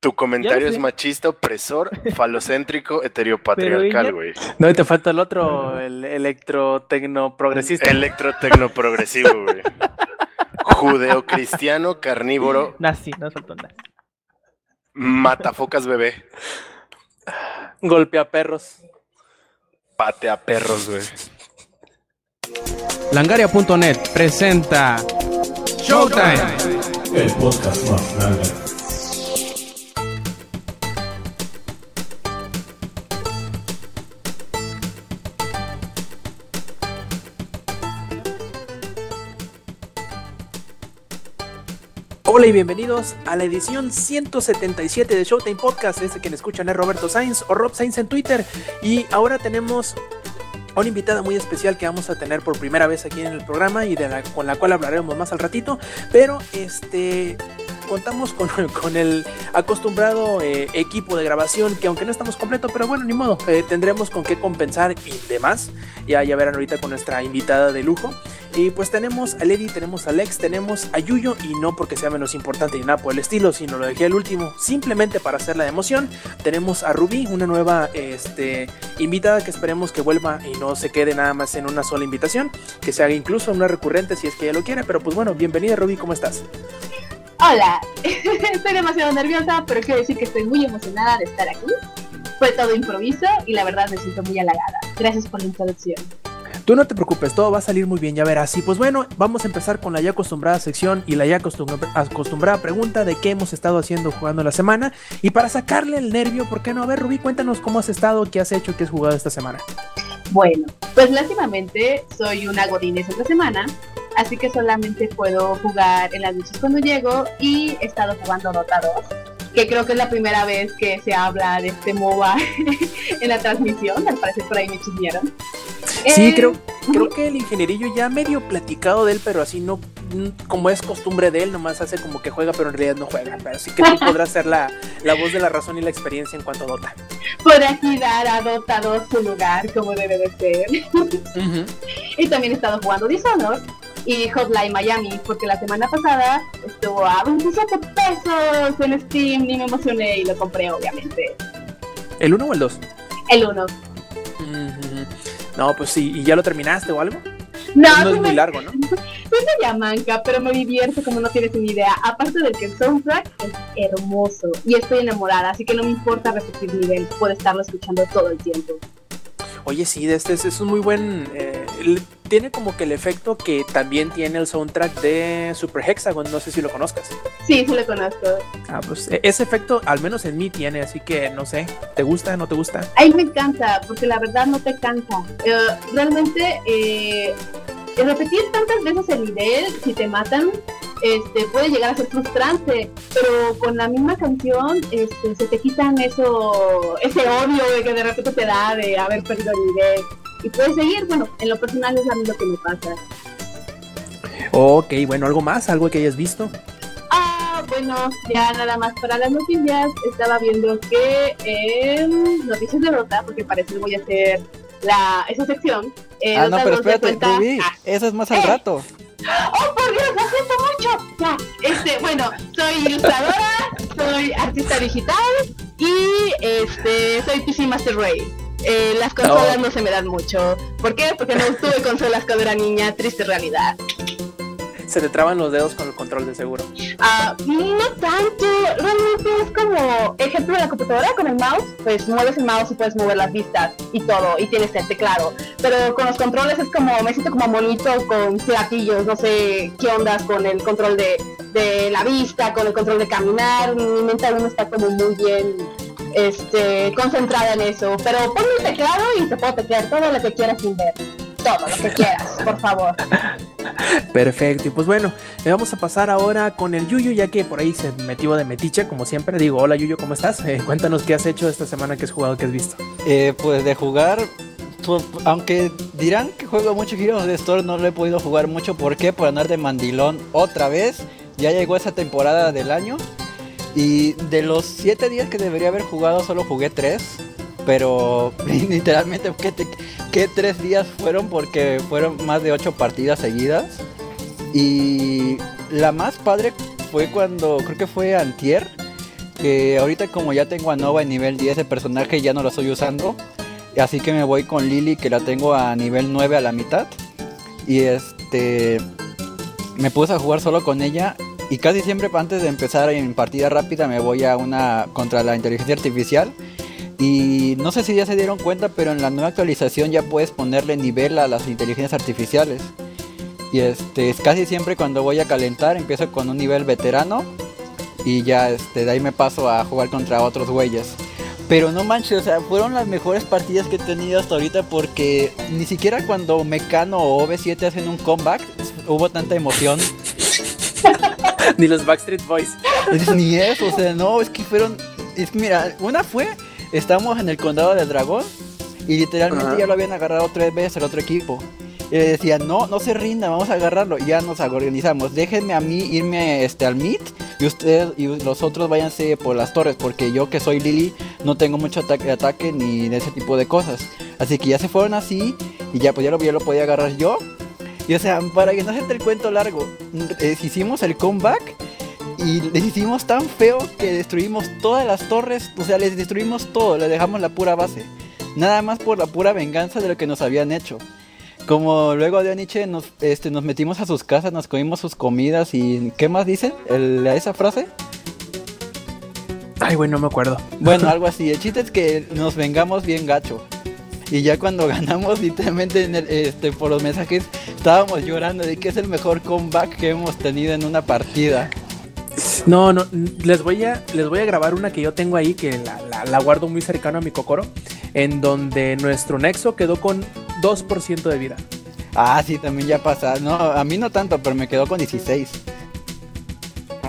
Tu comentario es machista, opresor, falocéntrico, heteropatriarcal, güey. No, y te falta el otro, el electrotecnoprogresista. Electrotecnoprogresivo, güey. Judeocristiano, carnívoro. Nazi, no faltó nada. Matafocas bebé. Golpea perros. Patea perros, güey. Langaria.net presenta Showtime. El podcast más grande. Hola y bienvenidos a la edición 177 de Showtime Podcast. Este quien escuchan es Roberto Sainz o Rob Sainz en Twitter. Y ahora tenemos una invitada muy especial que vamos a tener por primera vez aquí en el programa y de con la cual hablaremos más al ratito. Pero este contamos con, el acostumbrado eh, equipo de grabación, que aunque no estamos completo, pero bueno, ni modo, eh, tendremos con qué compensar y demás. Ya, ya verán ahorita con nuestra invitada de lujo. Y pues tenemos a Lady, tenemos a Lex, tenemos a Yuyo, y no porque sea menos importante ni nada por el estilo, sino lo dejé al último, simplemente para hacer la emoción. Tenemos a Ruby, una nueva este, invitada que esperemos que vuelva y no se quede nada más en una sola invitación, que se haga incluso una recurrente si es que ella lo quiere. Pero pues bueno, bienvenida Ruby, ¿cómo estás? Hola, estoy demasiado nerviosa, pero quiero decir que estoy muy emocionada de estar aquí. Fue todo improviso y la verdad me siento muy halagada. Gracias por la introducción. Tú no te preocupes, todo va a salir muy bien, ya verás. Y pues bueno, vamos a empezar con la ya acostumbrada sección y la ya acostumbrada pregunta de qué hemos estado haciendo jugando la semana. Y para sacarle el nervio, ¿por qué no? A ver, Rubí, cuéntanos cómo has estado, qué has hecho, qué has jugado esta semana. Bueno, pues lástimamente soy una godines esta semana, así que solamente puedo jugar en las noches cuando llego y he estado jugando Dota 2, que creo que es la primera vez que se habla de este MOBA en la transmisión, al parecer por ahí me chismearon. Sí, eh, creo, creo que el ingenierillo ya medio platicado de él, pero así no, como es costumbre de él, nomás hace como que juega, pero en realidad no juega. Pero sí que tú podrás ser la, la voz de la razón y la experiencia en cuanto a Dota. Por aquí dar a Dota 2 su lugar, como debe de ser. y también he estado jugando Dishonored y Hotline Miami, porque la semana pasada estuvo a 27 pesos en Steam y me emocioné y lo compré, obviamente. ¿El 1 o el 2? El 1. No, pues sí, ¿y ya lo terminaste o algo? No, no es muy largo, ¿no? Pues me manca, pero me divierto como no tienes ni idea. Aparte de que el soundtrack es hermoso y estoy enamorada, así que no me importa repetir nivel, puedo estarlo escuchando todo el tiempo. Oye, sí, este es, un muy buen. Eh, tiene como que el efecto que también tiene el soundtrack de Super Hexagon. No sé si lo conozcas. Sí, sí lo conozco. Ah, pues e, ese efecto, al menos en mí, tiene. Así que no sé, ¿te gusta? ¿No te gusta? A mí me encanta, porque la verdad no te cansa. Eh, realmente, eh, repetir tantas veces el nivel, si te matan, este, puede llegar a ser frustrante, pero con la misma canción este, se te quitan eso, ese odio que de repente te da de haber perdido el nivel y puedes seguir, bueno, en lo personal es a mí lo que me pasa. Ok, bueno, ¿algo más? ¿Algo que hayas visto? Ah, bueno, ya nada más para las noticias, estaba viendo que en Noticias de Rota, porque parece que voy a hacer la, esa sección. Eh, ah, no, pero espérate, ah, eso es más al eh. rato. ¡Oh, por Dios! ¡Lo siento mucho! Ya, este, bueno, soy ilustradora, soy artista digital y este, soy PC Master Ray. Eh, las consolas no. se me dan mucho. ¿Por qué? Porque no tuve consolas cuando era niña, triste realidad. Se te traban los dedos con el control de seguro. Ah, no tanto, realmente es como, ejemplo de la computadora con el mouse, pues mueves el mouse y puedes mover las vistas y todo, y tienes el teclado. Pero con los controles es como, me siento como monito con platillos, no sé qué ondas con el control de, de la vista, con el control de caminar, mi mente aún está como muy bien este, concentrada en eso. Pero ponme un teclado y te puedo teclear todo lo que quieras sin ver. Todo lo que quieras, por favor. Perfecto, y pues bueno, le vamos a pasar ahora con el Yuyu, ya que por ahí se metió de metiche, como siempre. Digo, hola Yuyu, ¿cómo estás? Eh, cuéntanos qué has hecho esta semana que has jugado, que has visto. Eh, pues de jugar, pues, aunque dirán que juego mucho Heroes de Store, no lo he podido jugar mucho. ¿Por qué? Por andar de mandilón otra vez. Ya llegó esa temporada del año y de los 7 días que debería haber jugado, solo jugué 3. Pero literalmente, ¿qué, 3 días fueron? Porque fueron más de 8 partidas seguidas. Y la más padre fue cuando, creo que fue Antier, que ahorita como ya tengo a Nova en nivel 10 de personaje ya no lo estoy usando. Así que me voy con Lily que la tengo a nivel 9 a la mitad. Y este me puse a jugar solo con ella y casi siempre antes de empezar en partida rápida me voy a una contra la inteligencia artificial. Y no sé si ya se dieron cuenta, pero en la nueva actualización ya puedes ponerle nivel a las inteligencias artificiales. Y este, casi siempre cuando voy a calentar empiezo con un nivel veterano y ya este, de ahí me paso a jugar contra otros güeyes. Pero no manches, o sea, fueron las mejores partidas que he tenido hasta ahorita porque ni siquiera cuando Mecano o OV7 hacen un comeback hubo tanta emoción. Ni los Backstreet Boys. Ni eso, o sea, no, es que fueron. Es que mira, una fue, estamos en el condado del dragón y literalmente Ajá. ya lo habían agarrado tres veces el otro equipo. Y le decían, no, no se rinda, vamos a agarrarlo. Y ya nos organizamos. Déjenme a mí irme este, al meet y ustedes y los otros váyanse por las torres. Porque yo que soy Lily no tengo mucho ataque, ataque ni de ese tipo de cosas. Así que ya se fueron así y ya, pues ya lo, ya lo podía agarrar yo. Y o sea, para que no se te el cuento largo, eh, hicimos el comeback y les hicimos tan feo que destruimos todas las torres, o sea, les destruimos todo, le dejamos la pura base. Nada más por la pura venganza de lo que nos habían hecho. Como luego de Aniche nos, este, nos metimos a sus casas, nos comimos sus comidas y ¿qué más dicen? El- esa frase. Ay, güey, no me acuerdo. Bueno, algo así. El chiste es que nos vengamos bien gacho. Y ya cuando ganamos, literalmente en el- este, por los mensajes, estábamos llorando de que es el mejor comeback que hemos tenido en una partida. No, no, les voy a, les voy a grabar una que yo tengo ahí, que la, la- la guardo muy cercano a mi cocoro, en donde nuestro nexo quedó con 2% de vida. Ah, sí, también ya pasa. No, a mí no tanto, pero me quedó con 16.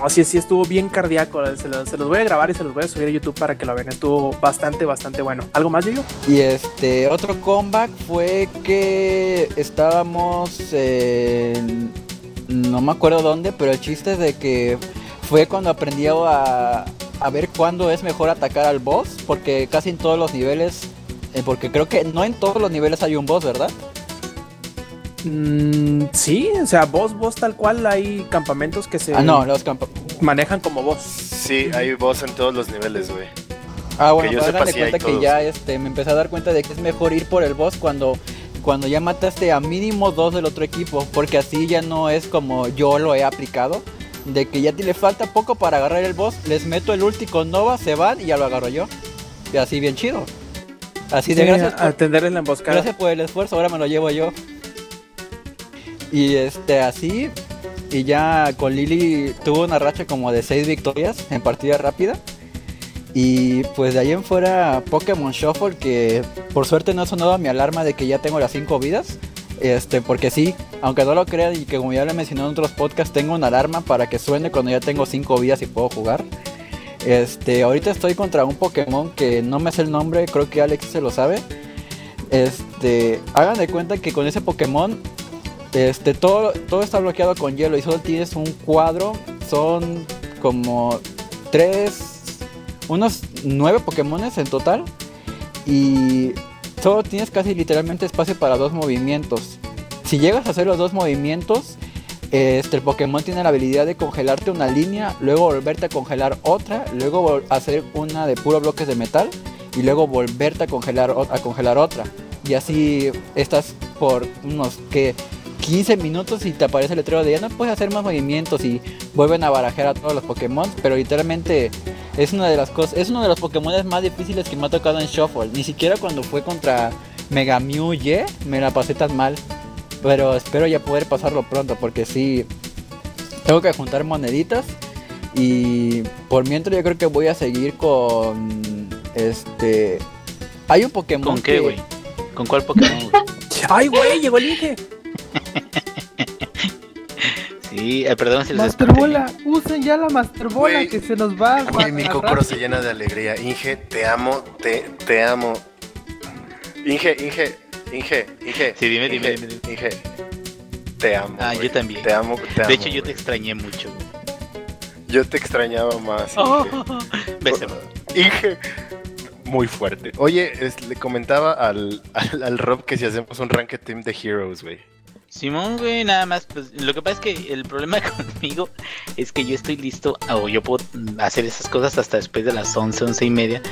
No, sí, sí, estuvo bien cardíaco. Se los, se los voy a grabar y se los voy a subir a YouTube para que lo vean. Estuvo bastante, bastante bueno. ¿Algo más, Diego? Y este, otro comeback fue que estábamos en... No me acuerdo dónde, pero el chiste de que fue cuando aprendí a, a ver cuándo es mejor atacar al boss, porque casi en todos los niveles, eh, porque creo que no en todos los niveles hay un boss, ¿verdad? Mm, sí, o sea, vos, vos tal cual hay campamentos que se Ah, no, los campa- manejan como vos. Sí, hay voz en todos los niveles, güey. Ah, bueno, Que yo sepa, sí cuenta que todos. ya este, me empecé a dar cuenta de que es mejor ir por el boss cuando, cuando ya mataste a mínimo dos del otro equipo, porque así ya no es como yo lo he aplicado, de que ya te le falta poco para agarrar el boss, les meto el ulti con Nova, se van y ya lo agarro yo. Y así bien chido. Así de Sí, gracias a- por, atender en la emboscada. gracias por el esfuerzo, ahora me lo llevo yo. Y este así, y ya con Lily tuvo una racha como de 6 victorias en partida rápida. Y pues de ahí en fuera Pokémon Shuffle que por suerte no ha sonado mi alarma de que ya tengo las 5 vidas. Este, porque sí, aunque no lo crean y que como ya lo he mencionado en otros podcasts, tengo una alarma para que suene cuando ya tengo 5 vidas y puedo jugar. Este, ahorita estoy contra un Pokémon que no me sé el nombre, creo que Alex se lo sabe. Este, hagan de cuenta que con ese Pokémon, este, todo, todo está bloqueado con hielo y solo tienes un cuadro. Son como tres, unos nueve Pokémones en total. Y solo tienes casi literalmente espacio para dos movimientos. Si llegas a hacer los dos movimientos, este, el Pokémon tiene la habilidad de congelarte una línea, luego volverte a congelar otra, luego hacer una de puro bloques de metal y luego volverte a congelar, a congelar otra. Y así estás por unos que 15 minutos y te aparece el letrero de ya no puedes hacer más movimientos y vuelven a barajar a todos los Pokémon, pero literalmente es una de las cosas, es uno de los Pokémon más difíciles que me ha tocado en Shuffle. Ni siquiera cuando fue contra Mega Mew Y me la pasé tan mal. Pero espero ya poder pasarlo pronto porque sí tengo que juntar moneditas y por mientras yo creo que voy a seguir con este hay un Pokémon ¿Con qué, que- güey? ¿Con cuál Pokémon, güey? ¡Ay, güey! Llegó el Inge. Sí, eh, perdón si les Master desperté. Bola, usen ya la Master Bola Güey, que se nos va. Mí mi cocoro se llena de alegría. Inge, te amo, te, te amo. Inge, Inge, Inge, Inge. Sí, dime, dime, Inge, dime, dime. Inge, te amo. Ah, güey. yo también. Te amo, te amo. De hecho, yo te güey. extrañé mucho. güey. Yo te extrañaba más. Oh, Inge. Muy fuerte. Oye, es- le comentaba al, al, al Rob que si hacemos un ranked team de Heroes, güey. Simón, güey, nada más, pues lo que pasa es que el problema conmigo es que yo estoy listo, o yo puedo hacer esas cosas hasta después de las 11, 11 y media.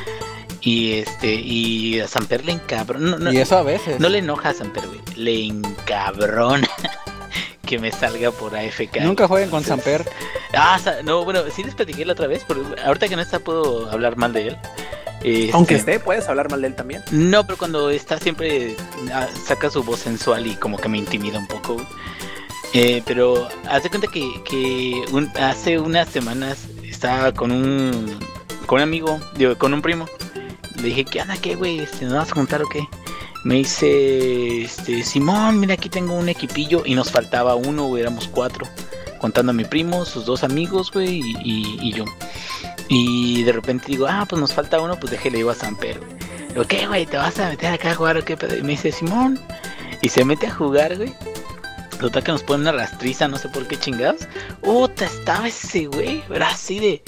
Y este, y a Samper le encabrona. No, no, Y eso a veces. no le enoja a Samper, güey, le encabrona que me salga por AFK. Nunca jueguen con Samper. Ah, no, bueno, sí les platiqué la otra vez, pero ahorita que no está puedo hablar mal de él. Este, Aunque esté, puedes hablar mal de él también. No, pero cuando está siempre ah, saca su voz sensual y como que me intimida un poco. Eh, pero haz de cuenta que, que un- hace unas semanas estaba con un con un amigo, digo, con un primo. Le dije, ¿qué anda, qué, güey? Este, ¿Nos vas a juntar o qué? Me dice, este, Simón, mira, aquí tengo un equipillo y nos faltaba uno, güey, éramos cuatro. Contando a mi primo, sus dos amigos, güey, y, y- y yo. Y de repente digo, ah, pues nos falta uno, pues déjale digo a Samper, güey. Digo, ¿qué, güey? ¿Te vas a meter acá a jugar o qué pedo? Y me dice, Simón. Y se mete a jugar, güey. Total que nos pone una rastriza, no sé por qué chingados. Puta, estaba ese güey, era así de.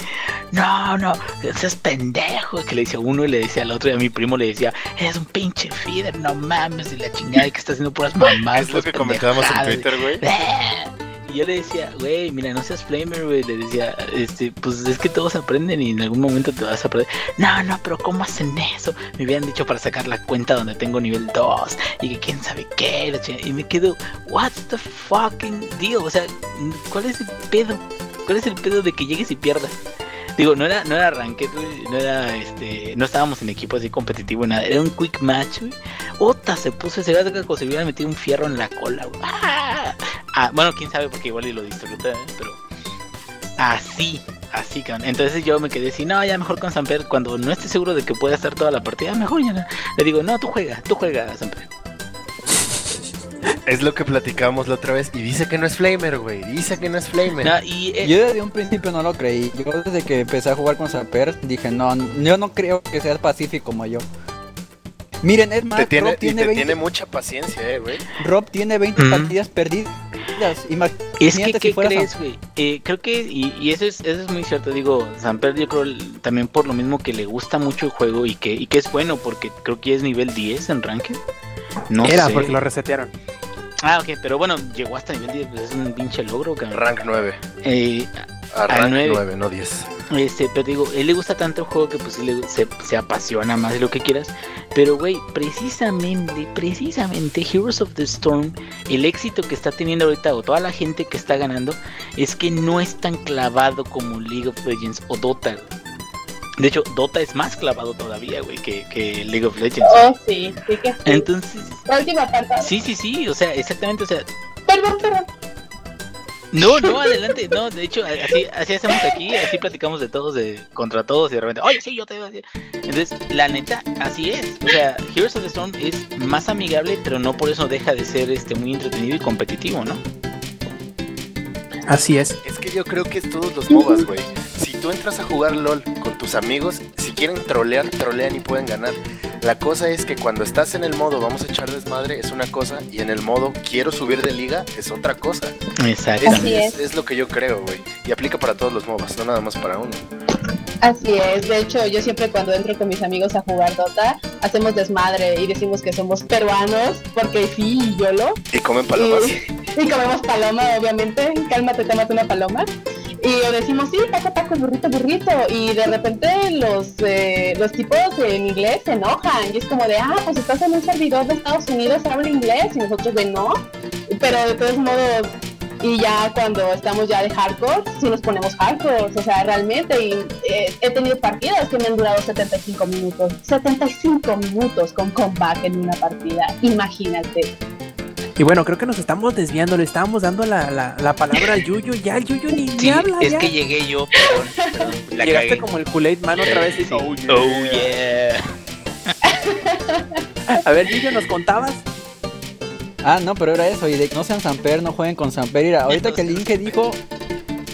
No, no, seas pendejo. Que le decía a uno y le decía al otro. Y a mi primo le decía, eres un pinche feeder, no mames. Y la chingada que está haciendo puras mamás. Es lo que comentábamos en Twitter, güey. Yo le decía, güey, mira, no seas flamer, güey. Le decía, este, pues es que todos aprenden y en algún momento te vas a aprender. No, no, pero ¿cómo hacen eso? Me habían dicho para sacar la cuenta donde tengo nivel 2 y que quién sabe qué. Y me quedo, what's the fucking deal? O sea, ¿cuál es el pedo? ¿Cuál es el pedo de que llegues y pierdas? Digo, no era, no era ranked, güey, no era, este, no estábamos en equipo así competitivo, nada, era un quick match, güey. Ota, se puso, se ve como si hubiera metido un fierro en la cola, güey. ¡Ah! Ah, bueno, quién sabe porque igual y lo disfruta, ¿eh? pero así, así, cabrón. Entonces yo me quedé así, no, ya mejor con Samper, cuando no esté seguro de que pueda estar toda la partida, mejor ya no. Le digo, no, tú juega, tú juega, Samper. Es lo que platicamos la otra vez. Y dice que no es Flamer, güey. Dice que no es Flamer. No, y eh, Yo desde un principio no lo creí. Yo desde que empecé a jugar con Samper dije, no, yo no creo que seas pacífico como yo. Miren, es más, te tiene, Rob, tiene te 20, tiene mucha paciencia, eh, güey. Rob tiene 20 Ujú. partidas perdidas. Imagínate Es que. Eh, creo que, y, y eso, es, eso es muy cierto, digo, Samper yo creo también por lo mismo que le gusta mucho el juego y que, y que es bueno, porque creo que es nivel 10 en Ranked. No Era sé. porque lo resetearon. Ah, ok, pero bueno, llegó hasta nivel 10, pues es un pinche logro, cabrón. Rank 9. Eh, A Al rank nueve. 9, no 10. este, pero digo, él le gusta tanto el juego que pues le- se, se apasiona más de lo que quieras. Pero, güey, precisamente, precisamente Heroes of the Storm, el éxito que está teniendo ahorita, o toda la gente que está ganando, es que no es tan clavado como League of Legends o Dota. güey. De hecho, Dota es más clavado todavía, güey, que, que League of Legends. Oh, sí, sí que sí. Entonces, La última parte. sí, sí, sí, o sea, exactamente, o sea, Perdón, perdón. No, no, adelante, no, de hecho, así, así hacemos aquí, así platicamos de todos, de contra todos, y de repente, oye, sí, yo te voy a decir. Entonces, la neta, así es. O sea, Heroes of the Storm es más amigable, pero no por eso deja de ser este muy entretenido y competitivo, ¿no? Así es. Es que yo creo que es todos los MOBAs, güey. Si tú entras a jugar LOL con tus amigos, si quieren trolear, trolean y pueden ganar. La cosa es que cuando estás en el modo vamos a echar desmadre es una cosa y en el modo quiero subir de liga es otra cosa. Así es, es. es lo que yo creo, güey. Y aplica para todos los MOBAs, no nada más para uno. Así es, de hecho yo siempre cuando entro con mis amigos a jugar Dota, hacemos desmadre y decimos que somos peruanos, porque sí, YOLO, Y comen palomas. y, y comemos paloma, obviamente, cálmate, tómate una paloma, y decimos sí, taco, taco, burrito, burrito, y de repente los, eh, los tipos en inglés se enojan, y es como de, ah, pues estás en un servidor de Estados Unidos, habla inglés, y nosotros de no, pero de todos modos y ya cuando estamos ya de hardcore, sí nos ponemos hardcore, o sea, realmente. Y, eh, he tenido partidas que me han durado 75 minutos. 75 minutos con comeback en una partida, imagínate. Y bueno, creo que nos estamos desviando, le estábamos dando la, la, la palabra al Yuyu, ya el Yuyu ni, ni Sí, habla. es ya. que llegué yo, perdón, perdón, la Llegaste cagué. como el Kool-Aid Man otra vez y Sí. Oh yeah. A ver, Yuyu, ¿nos contabas? Ah, no, pero era eso. Y de que no sean Samper, no jueguen con Samper. Mira, ahorita que el Inge dijo,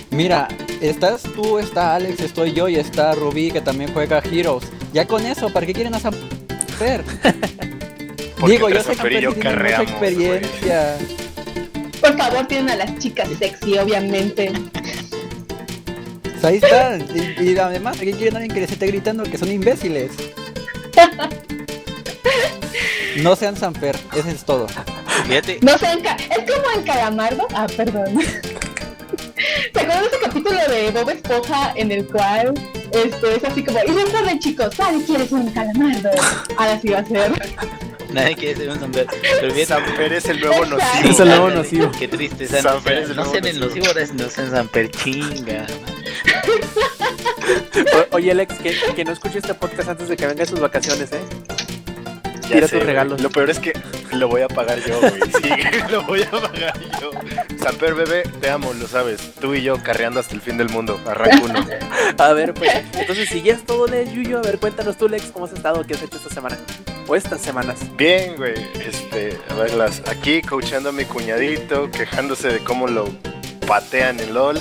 mira, estás tú, está Alex, estoy yo y está Rubí que también juega Heroes. Ya con eso, ¿para qué quieren a Samper? Porque Digo, yo sé que mucha experiencia. Por favor, tienen a las chicas sexy, obviamente. Pues ahí está. Y, y además, ¿para qué quieren a alguien que les esté gritando que son imbéciles? No sean Samper, eso es todo. Fíjate, No sean es como en Calamardo? Ah, perdón. ¿Se acuerdan de ese capítulo de Bob Esponja en el cual este, es así como, y recuerden chicos, nadie quiere ser un calamardo? Ahora sí va a ser. Nadie quiere ser un Samper. Pero fíjate, Samper es el nuevo nocivo. Es el nuevo nocivo. Qué triste. Samper no, es el no nuevo sean el nocivo. nocivo, ahora no sean Samper, chinga. O- oye, Alex, que, que no escuche este podcast antes de que venga sus vacaciones, ¿eh? Tira sé, tus regalos. Lo peor es que lo voy a pagar yo, güey. Sí, lo voy a pagar yo. Samper, bebé, te amo, lo sabes. Tú y yo carreando hasta el fin del mundo. Arranca uno. A ver, pues, entonces si ya es todo de Yuyo, a ver, cuéntanos tú, Lex, cómo has estado, qué has hecho esta semana. O estas semanas. Bien, güey. Este, a ver, las, aquí coachando a mi cuñadito, quejándose de cómo lo patean en LOL.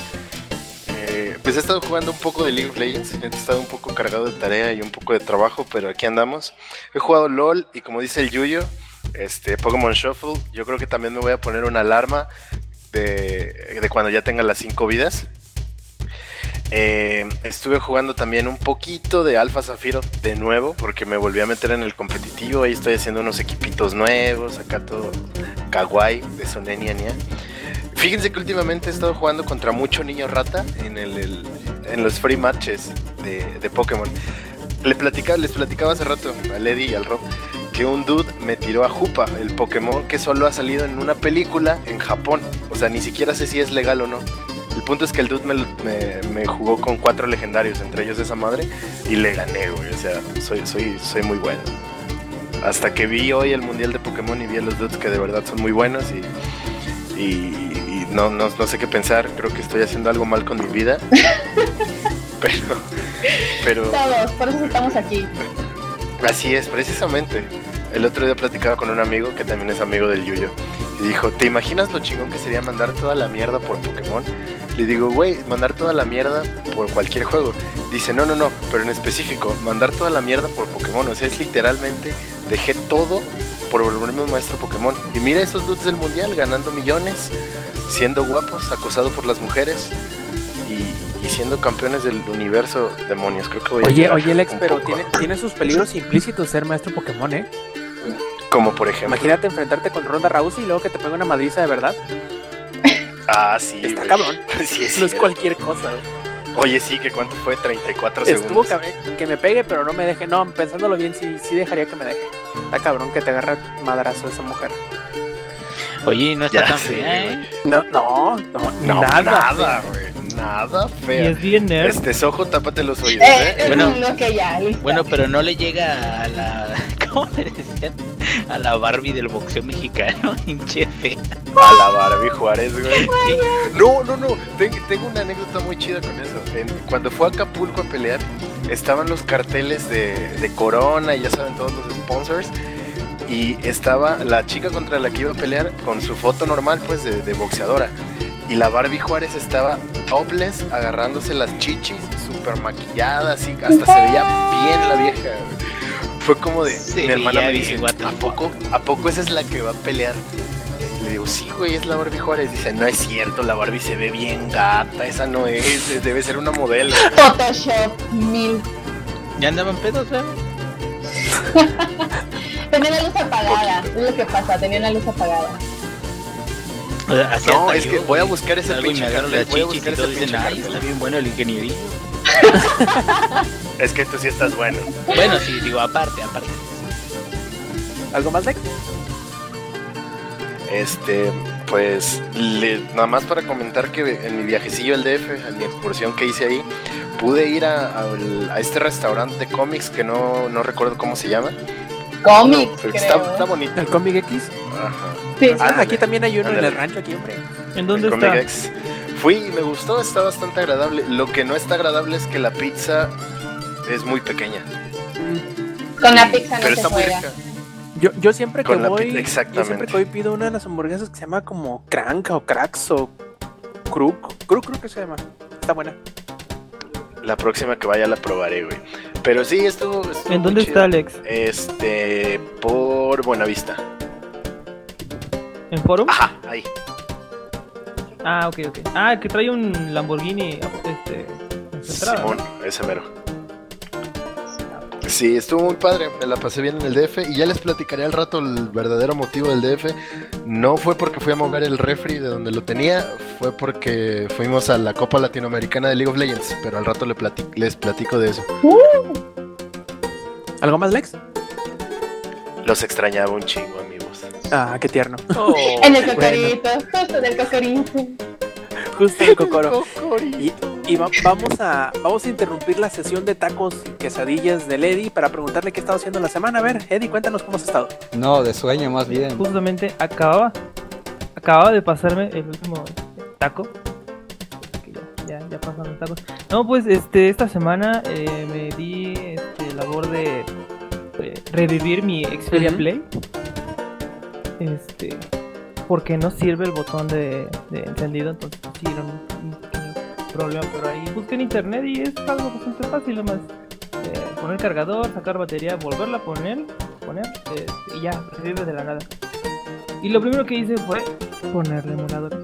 Eh, pues he estado jugando un poco de League of Legends. He estado un poco cargado de tarea y un poco de trabajo, pero aquí andamos. He jugado LOL y como dice el Yuyo, este, Pokémon Shuffle. Yo creo que también me voy a poner una alarma de, de cuando ya tenga las 5 vidas. Eh, estuve jugando también un poquito de Alpha Zafiro de nuevo porque me volví a meter en el competitivo. Ahí estoy haciendo unos equipitos nuevos, acá todo kawaii de Sonenia Nia. Fíjense que últimamente he estado jugando contra mucho niño rata en, el, los free matches de, Pokémon. Le platicaba, les platicaba hace rato a Lady y al Rob que un dude me tiró a Jupa, el Pokémon que solo ha salido en una película en Japón. O sea, ni siquiera sé si es legal o no. El punto es que el dude me, jugó con cuatro legendarios, entre ellos esa madre, y le gané, güey. O sea, soy, muy bueno. Hasta que vi hoy el mundial de Pokémon y vi a los dudes que de verdad son muy buenos y no, no, no sé qué pensar. Creo que estoy haciendo algo mal con mi vida. pero, pero Todos, por eso estamos aquí. Así es, precisamente. El otro día platicaba con un amigo que también es amigo del Yuyo. Y dijo, ¿te imaginas lo chingón que sería mandar toda la mierda por Pokémon? Le digo, güey, mandar toda la mierda por cualquier juego. Dice, no, no, no, pero en específico, mandar toda la mierda por Pokémon. O sea, es literalmente, dejé todo por volverme un maestro Pokémon. Y mira esos dudes del mundial ganando millones, siendo guapos, acosados por las mujeres y, y siendo campeones del universo demonios. Creo que voy a Oye, llorar oye, Lex, pero tiene, tiene sus peligros implícitos ser maestro Pokémon, ¿eh? Como por ejemplo. Imagínate enfrentarte con Ronda Rousey y luego que te pega una madriza de verdad. Ah, sí. Está cabrón. Sí, es No es cualquier cosa, güey. Oye, sí, que cuánto fue 34 Estuvo segundos. cabrón que me pegue, pero no me deje. No, pensándolo bien, sí, sí dejaría que me deje. Está cabrón que te agarra madrazo esa mujer. Oye, no está Ya tan sé, fea, ¿eh? No, no, no, No, nada. nada, güey. Nada Y fea. es bien nerd. Este sojo, tápate los oídos, Eh, ¿eh? Bueno. no, que ya, listo. Bueno, pero no le llega a la. ¿Cómo le decían? A la Barbie del boxeo mexicano, hinche fea. A la Barbie Juárez, güey. No, no, no. Ten- Tengo una anécdota muy chida con eso. En- cuando fue a Acapulco a pelear, estaban los carteles de, de Corona y ya saben todos los sponsors. Y estaba la chica contra la que iba a pelear con su foto normal, pues, de, de boxeadora. Y la Barbie Juárez estaba topless, agarrándose las chichis, súper maquillada, así, hasta se veía bien la vieja. Fue como de, Se mi hermana me dice, ¿a poco, ¿a poco esa es la que va a pelear? Le digo, sí, güey, es la Barbie Juárez. Dice, no es cierto, la Barbie se ve bien gata, esa no es, debe ser una modelo. Photoshop mil. ¿Ya andaban pedos, ¿verdad? Tenía la luz apagada, es lo que pasa, tenía la luz apagada. O sea, así No, es yo, que voy a buscar ese pinche las voy a chichis y buscar todos ese dicen, pinche ay, cartel". está bien bueno el ingeniería. Es que tú sí estás bueno. Bueno, sí, digo, aparte, aparte. ¿Algo más, Lex? Este, pues, le- nada más para comentar que en mi viajecillo al DF, en mi excursión que hice ahí, pude ir a, este restaurante de cómics que no, no recuerdo cómo se llama. Creo. está, está bonito. ¿El Comic X? Ajá. Sí. Ah, aquí también hay uno en el rancho, aquí, hombre. ¿En dónde el está? Comic Ex. Fui y me gustó, está bastante agradable. Lo que no está agradable es que la pizza es muy pequeña. Con la pizza no pero se está muy rica. Yo, yo siempre que voy, pizza, yo exactamente. siempre que voy pido una de las hamburguesas que se llama como Cranca o Cracks o Crook. Crook creo que se llama. Está buena. La próxima que vaya la probaré, güey. Pero sí, estuvo ¿En dónde chido. está Alex? Este, por Buenavista. ¿En Forum? Ajá, ahí. Ah, ok, ok. Ah, que trae un Lamborghini este. Simón, ese mero. Sí, estuvo muy padre, me la pasé bien en el DF y ya les platicaré al rato el verdadero motivo del DF. No fue porque fui a mover el refri de donde lo tenía, fue porque fuimos a la Copa Latinoamericana de League of Legends, pero al rato les platico de eso. ¿Algo más, Lex? Los extrañaba un chingo, amigos. Ah, qué tierno. En el cocorito, justo en el cocorito. Justo el cocoro. Y, y va- vamos a vamos a interrumpir la sesión de tacos y quesadillas del Eddie para preguntarle qué ha estado haciendo la semana. A ver, Eddie, cuéntanos cómo has estado. No, de sueño más bien. Justamente acababa, acababa de pasarme el último taco. Que ya, ya, ya pasaron los tacos. No, pues este, esta semana eh, me di este, labor de eh, revivir mi Xperia Ujú. Play. Este, porque no sirve el botón de, de encendido, entonces sí era un, un problema. Pero ahí busqué en internet y es algo bastante fácil, nomás eh, poner cargador, sacar batería, volverla a poner, poner eh, y ya, revive de la nada. Y lo primero que hice fue ponerle emuladores.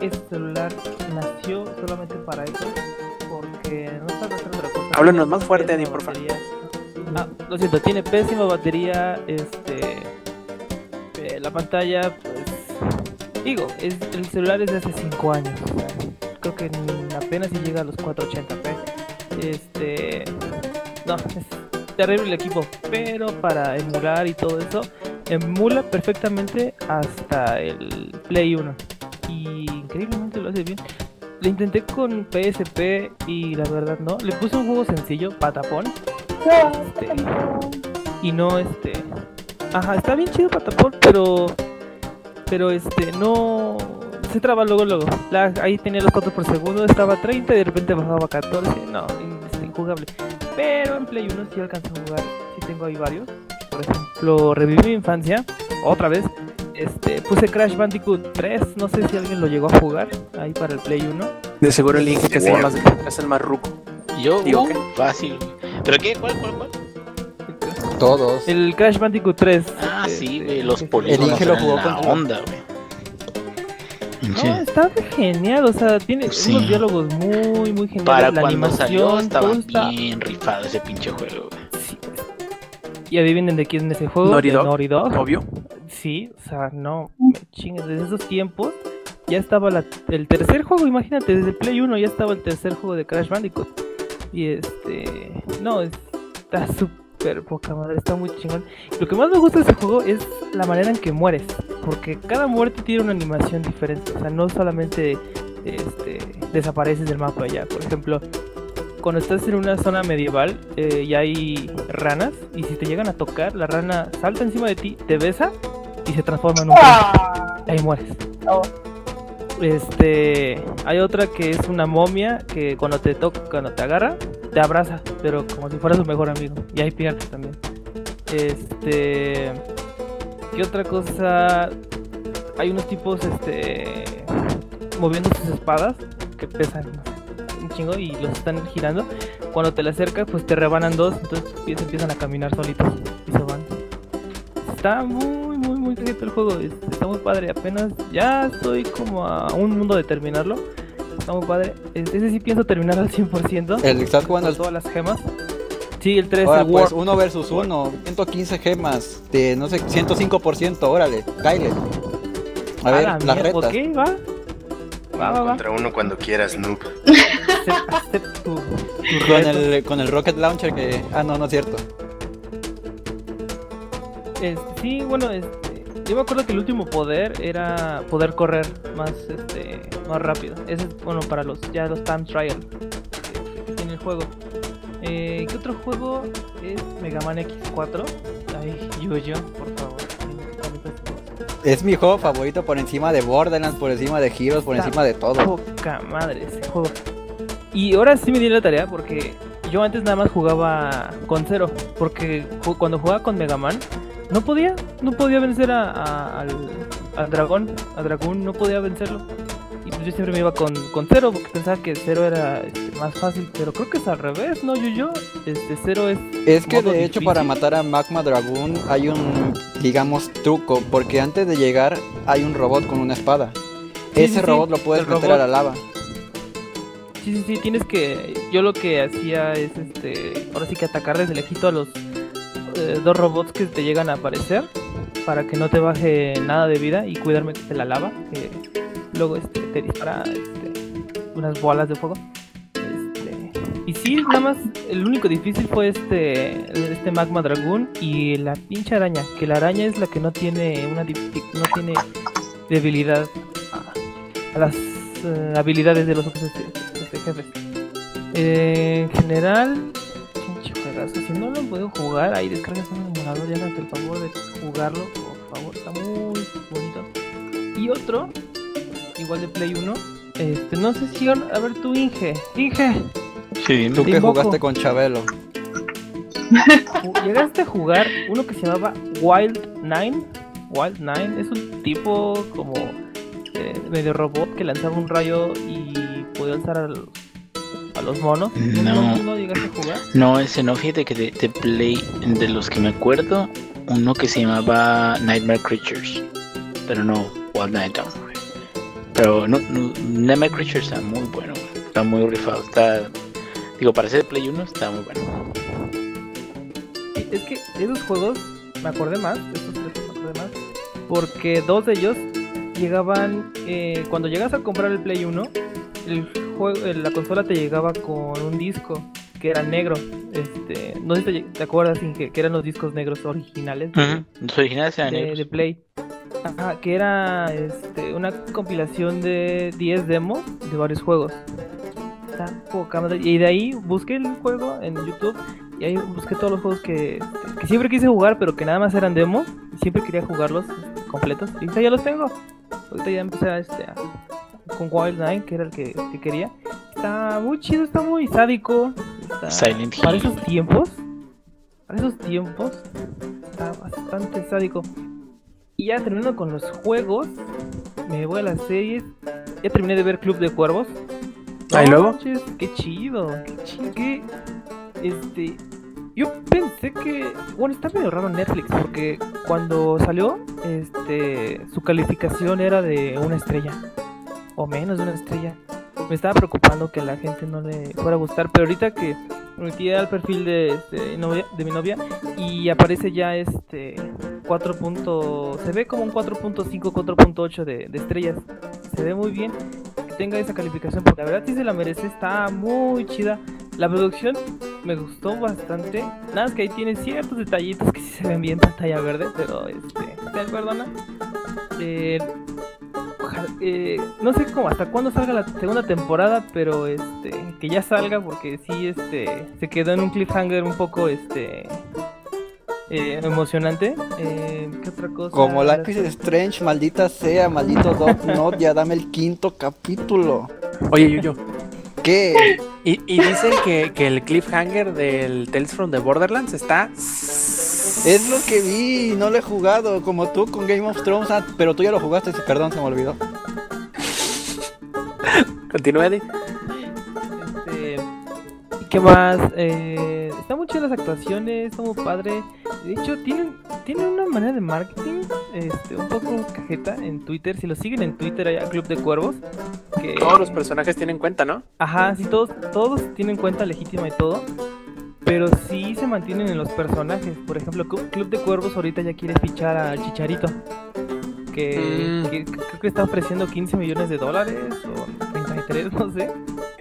Este celular nació solamente para eso, porque no está haciendo otra cosa. Háblanos más fuerte, Eddie, por favor. Ah, lo siento, tiene pésima batería, este... la pantalla, pues... Digo, es, el celular es de hace 5 años. creo que apenas si llega a los 480p. Este... No, es terrible el equipo, pero para emular y todo eso, emula perfectamente hasta el Play 1. Y increíblemente lo hace bien. Lo intenté con PSP y la verdad no. Le puse un juego sencillo, Patapón. Este, y no este. Ajá, está bien chido Patapón, pero. Pero este, no. Se traba luego, luego. La- ahí tenía los 4 por segundo, estaba a 30 y de repente bajaba a 14. No, este, injugable. Pero en Play 1 sí alcanzo a jugar. Sí tengo ahí varios. Por ejemplo, reviví mi infancia. Otra vez. Este, puse Crash Bandicoot 3. No sé si alguien lo llegó a jugar. Ahí para el Play 1. De seguro el Inge que es el más, es el más ruco. Yo, Digo, uh, fácil. ¿Pero qué? ¿Cuál, cuál, cuál? Todos. El Crash Bandicoot 3. Ah, este, sí, güey, los polígonos Inge lo jugó la contra- onda, güey. Pinche- No, está genial, o sea, tiene Sí. unos diálogos muy, muy geniales. Para la cuando salió animación, estaba todo está... bien rifado ese pinche juego, güey. Sí. Y adivinen de quién es ese juego. Naughty de Dog. Naughty Dog. Obvio. Sí, o sea, no, me chingues, desde esos tiempos ya estaba la- el tercer juego, imagínate, desde Play 1 ya estaba el tercer juego de Crash Bandicoot. Y este, no, es- está súper poca madre, está muy chingón. Lo que más me gusta de ese juego es la manera en que mueres, porque cada muerte tiene una animación diferente, o sea, no solamente este, desapareces del mapa ya, por ejemplo. Cuando estás en una zona medieval eh, y hay ranas, y si te llegan a tocar, la rana salta encima de ti, te besa y se transforma en un. Ah, Ahí mueres. oh. Este, hay otra que es una momia que cuando te toca, cuando te agarra, te abraza, pero como si fuera su mejor amigo. Y ahí pierdes también. Este, ¿qué otra cosa? Hay unos tipos, este, moviendo sus espadas que pesan un chingo y los están girando. Cuando te le acercas, pues te rebanan dos, entonces ellos empiezan a caminar solitos y se van. Está muy, muy, muy quieto el juego. es- Está muy padre. Apenas ya estoy como a un mundo de terminarlo. Está muy padre. Es- Ese sí pienso terminar al 100%. El estás jugando con todas las gemas. Sí, el 3 Ahora, el pues Warp. uno versus uno, 115 gemas, de no sé, 105%, órale, cáile. A ver, la las retas. Ok, va. Va, va, va. Contra uno cuando quieras, noob. Tu, tu Con el, con el Rocket Launcher que... Ah, no, no es cierto. Este, sí, bueno, este, yo me acuerdo que el último poder era poder correr más, este, más rápido. Ese es bueno para los ya los time trial que, que tiene el juego. Eh, ¿Qué otro juego es Mega Man X4? Ay, yo por favor. es mi juego favorito por encima de Borderlands, por encima de Heroes, por Está encima de todo. Poca madre ese juego. Y ahora sí me di la tarea porque yo antes nada más jugaba con cero. Porque cuando jugaba con Mega Man no podía, no podía vencer a, a- al, al dragón, a dragón no podía vencerlo. Y pues yo siempre me iba con, con cero porque pensaba que cero era este, más fácil. Pero creo que es al revés, ¿no, yo yo Este cero es. Es que de hecho para matar a Magma Dragoon hay un, digamos, truco, porque antes de llegar hay un robot con una espada. Sí, Ese sí, robot lo puedes meter robot. a la lava. Sí, sí, sí, tienes que. Yo lo que hacía es este. Ahora sí que atacar desde lejito a los eh, dos robots que te llegan a aparecer. Para que no te baje nada de vida y cuidarme que te la lava. Que luego este, te dispara este, unas bolas de fuego. Este, y sí, nada más. El único difícil fue este. Este Magma Dragoon y la pinche araña. Que la araña es la que no tiene una. No tiene debilidad a, a las eh, habilidades de los otros este, este, jefes. Eh, en general, Si no lo han podido jugar, ahí descargas un emulador y háganse el favor de jugarlo, por favor, está muy bonito. Y otro, igual de Play 1, este, no sé si, a ver tú, Inge, Inge, Sí, Tú que jugaste con Chabelo. llegaste a jugar uno que se llamaba Wild Nine. Wild Nine es un tipo como eh, medio robot que lanzaba un rayo y podía a los, a los monos. No. ¿No llegaste a jugar? No, ese no, fíjate que de, de Play, de los que me acuerdo, uno que se llamaba Nightmare Creatures. Pero no, Wild Night Down. Pero no, no, Nightmare Creatures está muy bueno, está muy rifado, está... Digo, para ser de Play 1 está muy bueno. Es que esos juegos me acordé más, estos tres me acordé más, porque dos de ellos llegaban, eh, cuando llegas a comprar el Play 1, el juego, eh, la consola te llegaba con un disco que era negro. Este, no sé si te, te acuerdas, que eran los discos negros originales Ujú, Los originales eran de, negros. de Play. Ajá, que era este, una compilación de 10 demos de varios juegos. Y de ahí busqué el juego en YouTube y ahí busqué todos los juegos que, que siempre quise jugar, pero que nada más eran demos y siempre quería jugarlos este, completos. Y ya los tengo. Ahorita ya empecé a, este, a- con Wild Nine, que era el que, que quería. Está muy chido, está muy sádico. está- Silent para Hill. esos tiempos, para esos tiempos, está bastante sádico. Y ya terminando con los juegos, me voy a las series. Ya terminé de ver Club de Cuervos. Ah, ¿y No luego? manches, qué chido, qué chido. este, yo pensé que, bueno, está medio raro Netflix porque cuando salió, este, su calificación era de una estrella o menos de una estrella. Me estaba preocupando que la gente no le fuera a gustar, pero ahorita que me metí al perfil de, este, novia- de mi novia y aparece ya este 4. punto- se ve como un 4.5, 4.8 de, de estrellas. Se ve muy bien que tenga esa calificación porque la verdad sí se la merece, está muy chida. La producción me gustó bastante. Nada más que ahí tiene ciertos detallitos que sí se ven bien pantalla verde, pero este, se perdona. Eh, ojalá- eh, no sé cómo hasta cuándo salga la segunda temporada, pero este que ya salga porque sí este se quedó en un cliffhanger un poco este eh, emocionante. Eh, ¿Qué otra cosa? Como Life is Strange, maldita sea, maldito Dot Not, ya dame el quinto capítulo. Oye, Yuyo. ¿Qué? Y, y dicen que, que el cliffhanger del Tales from the Borderlands está. Es lo que vi, no lo he jugado, como tú con Game of Thrones, ah, pero tú ya lo jugaste, perdón, se me olvidó. Continúa, Eddie. Este, ¿y ¿Qué más? Eh, están muy chidas las actuaciones, está muy padre. De hecho, tienen, tienen una manera de marketing este, un poco cajeta en Twitter. Si lo siguen en Twitter, hay a Club de Cuervos. Que, Todos los personajes tienen cuenta, ¿no? Ajá, sí, todos, todos tienen cuenta legítima y todo. Pero sí se mantienen en los personajes. Por ejemplo, Clu- Club de Cuervos ahorita ya quiere fichar a Chicharito. Que, Mm. que creo que está ofreciendo 15 millones de dólares o 33, no sé.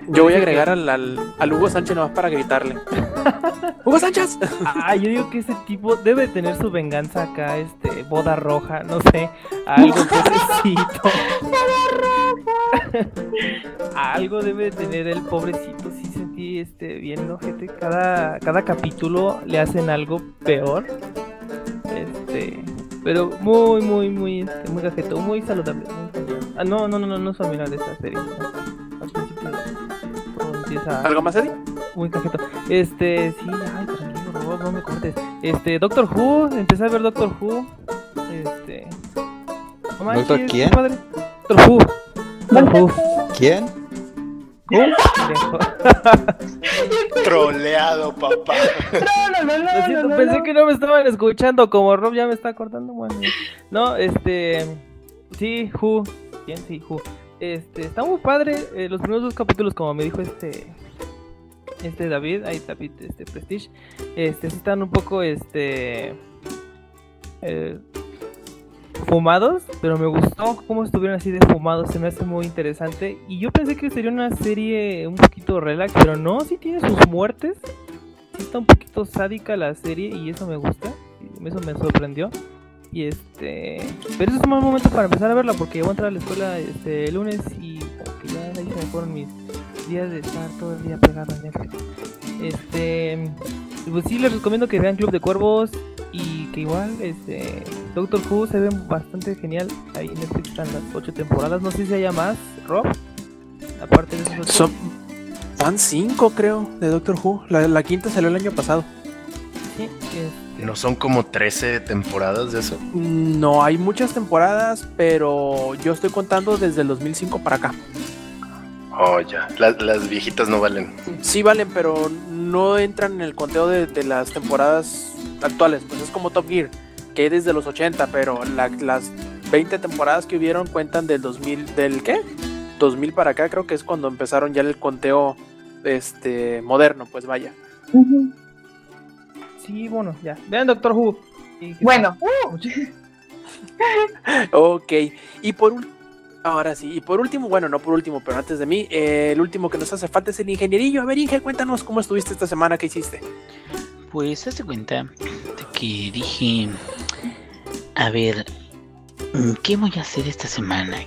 Yo voy a agregar al, al, al Hugo Sánchez nomás para gritarle. ¡Hugo Sánchez! Ah, yo digo que ese tipo debe tener su venganza acá, este, boda roja, no sé, algo pobrecito. algo debe tener el pobrecito, sí sentí este bien gente. Cada, cada capítulo le hacen algo peor. Este, pero muy, muy, muy, este, muy gajeto, muy saludable. muy saludable. Ah, no, no, no, no, no es familiar de esta serie. ¿no? Al principio, empieza ¿Algo más, Eddie? muy cajeto. Este, sí, ay, tranquilo, por favor, no me cortes. Este, Doctor Who, empecé a ver Doctor Who. Este. manches, ¿Doctor quién? padre. Doctor Who. Doctor Who. ¿Quién? Pendejo. Troleado, papá. No, no, no, Lo no, siento, no, pensé no. que no me estaban escuchando, como Rob ya me está cortando, bueno. No, este. Sí, Who. Bien, sí, Who. Este, está muy padre. eh, los primeros dos capítulos, como me dijo este. Este David, ahí David, este Prestige. Este, sí están un poco, este. eh, fumados, pero me gustó cómo estuvieron así de fumados, se me hace muy interesante. Y yo pensé que sería una serie un poquito relax, pero no, sí tiene sus muertes. Sí está un poquito sádica la serie y eso me gusta, eso me sorprendió. Y este, pero ese es un buen momento para empezar a verla porque voy a entrar a la escuela este lunes y como que ya ahí se me fueron mis días de estar todo el día pegado en Netflix. Este, pues sí les recomiendo que vean Club de Cuervos y que igual este Doctor Who se ve bastante genial. Ahí en Netflix están las ocho temporadas, no sé si haya más, Rob. Aparte de esos. Son, van cinco, creo, de Doctor Who. La, la quinta salió el año pasado. Sí, este, ¿No son como 13 temporadas de eso? No, hay muchas temporadas, pero yo estoy contando desde el 2005 para acá. Oh, ya. Las, las viejitas no valen. Sí valen, pero no entran en el conteo de, de las temporadas actuales. Pues es como Top Gear, que es desde los 80, pero la- las 20 temporadas que hubieron cuentan del 2000, ¿del qué? 2000 para acá, creo que es cuando empezaron ya el conteo este moderno, pues vaya. Sí, bueno, ya. Vean Doctor Who. Bueno, Ok, y por último, ahora sí, y por último, bueno, no por último, pero antes de mí, eh, el último que nos hace falta es el ingenierillo. A ver, Inge, cuéntanos cómo estuviste esta semana, qué hiciste. Pues hazte cuenta de que dije, a ver, mm, ¿qué voy a hacer esta semana?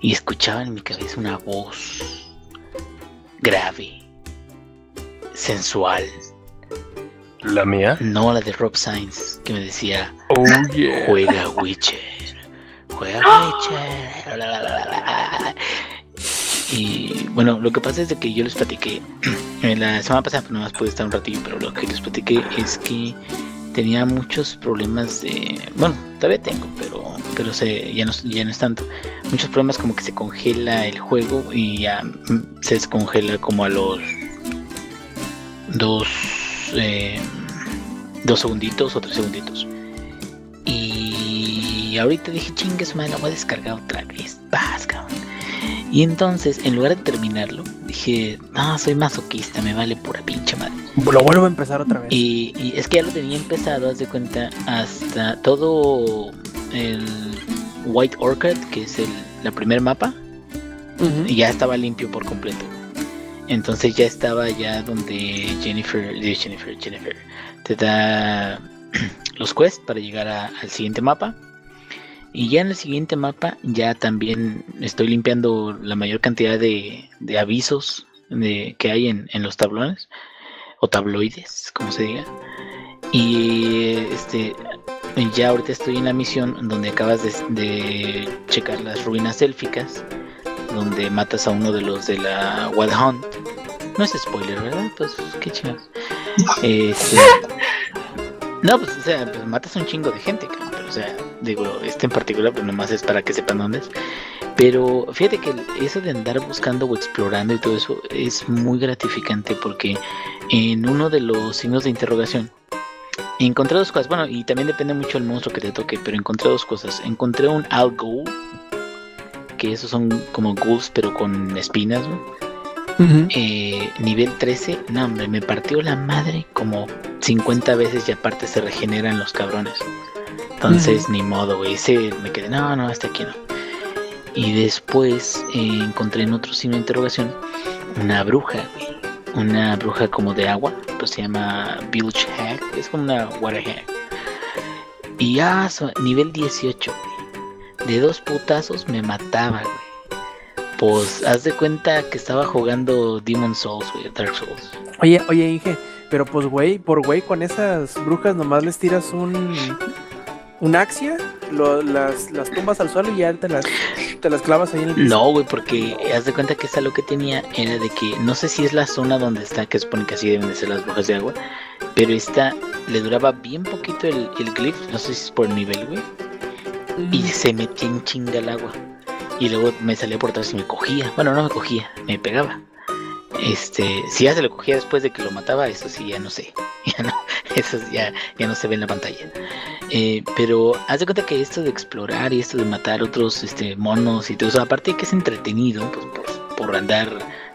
Y escuchaba en mi cabeza una voz grave, sensual, ¿La mía? no la de Rob Sainz, que me decía, Oh, yeah. juega Witcher, juega la". Y bueno, lo que pasa es de que yo les platiqué, la semana pasada pues, nomás pude estar un ratillo, pero lo que les platiqué es que tenía muchos problemas de, bueno, todavía tengo, pero pero se ya no ya no es tanto. Muchos problemas como que se congela el juego y ya mm, se descongela como a los dos eh, dos segunditos o tres segunditos. Y ahorita dije, chingues, man, lo voy a descargar otra vez. Vas, cabrón. Y entonces, en lugar de terminarlo, dije, no, soy masoquista, me vale pura pinche madre. Lo vuelvo a empezar otra vez. Y, y es que ya lo tenía empezado, haz de cuenta, hasta todo el White Orchid, que es el la primer mapa, y ya estaba limpio por completo. Entonces ya estaba ya donde Jennifer, eh, Jennifer, Jennifer, te da los quests para llegar a- al siguiente mapa. Y ya en el siguiente mapa ya también estoy limpiando la mayor cantidad de, de avisos de, que hay en, en los tablones o tabloides, como se diga. Y este ya ahorita estoy en la misión donde acabas de, de checar las ruinas élficas, donde matas a uno de los de la Wild Hunt. No es spoiler, ¿verdad? Pues qué chingados. Este, no, pues o sea, pues matas a un chingo de gente, pero o sea, digo, este en particular pues nomás es para que sepan dónde es. Pero fíjate que eso de andar buscando o explorando y todo eso es muy gratificante porque en uno de los signos de interrogación encontré dos cosas. Bueno, y también depende mucho del monstruo que te toque, pero encontré dos cosas. Encontré un Al Ghoul, que esos son como ghouls pero con espinas. Eh, nivel 13, no hombre, me partió la madre como 50 veces y aparte se regeneran los cabrones. Entonces, ni modo, güey. Ese me quedé, no, no, hasta aquí no. Y después eh, encontré en otro signo de interrogación una bruja, güey. Una bruja como de agua, pues se llama Bilge Hag, es como una water hag. Y ya, so- nivel 18, güey. De dos putazos me mataba, güey. Pues haz de cuenta que estaba jugando Demon Souls, güey, Dark Souls. Oye, oye, Inge, pero pues güey, por güey, con esas brujas nomás les tiras un un axia, lo- las, las tumbas al suelo y ya te las, te las clavas ahí en el piso. No, güey, porque haz de cuenta que esa lo que tenía era de que no sé si es la zona donde está, que supone que así deben de ser las brujas de agua, pero esta le duraba bien poquito el, el glif, no sé si es por el nivel, güey, y se metía en chinga el agua. Y luego me salía por atrás y me cogía. Bueno, no me cogía, me pegaba. Este, si ya se lo cogía después de que lo mataba, eso sí, ya no sé. Ya no, Eso ya, ya no se ve en la pantalla. Eh, pero haz de cuenta que esto de explorar y esto de matar otros este, monos y todo eso, aparte de que es entretenido, pues, por, andar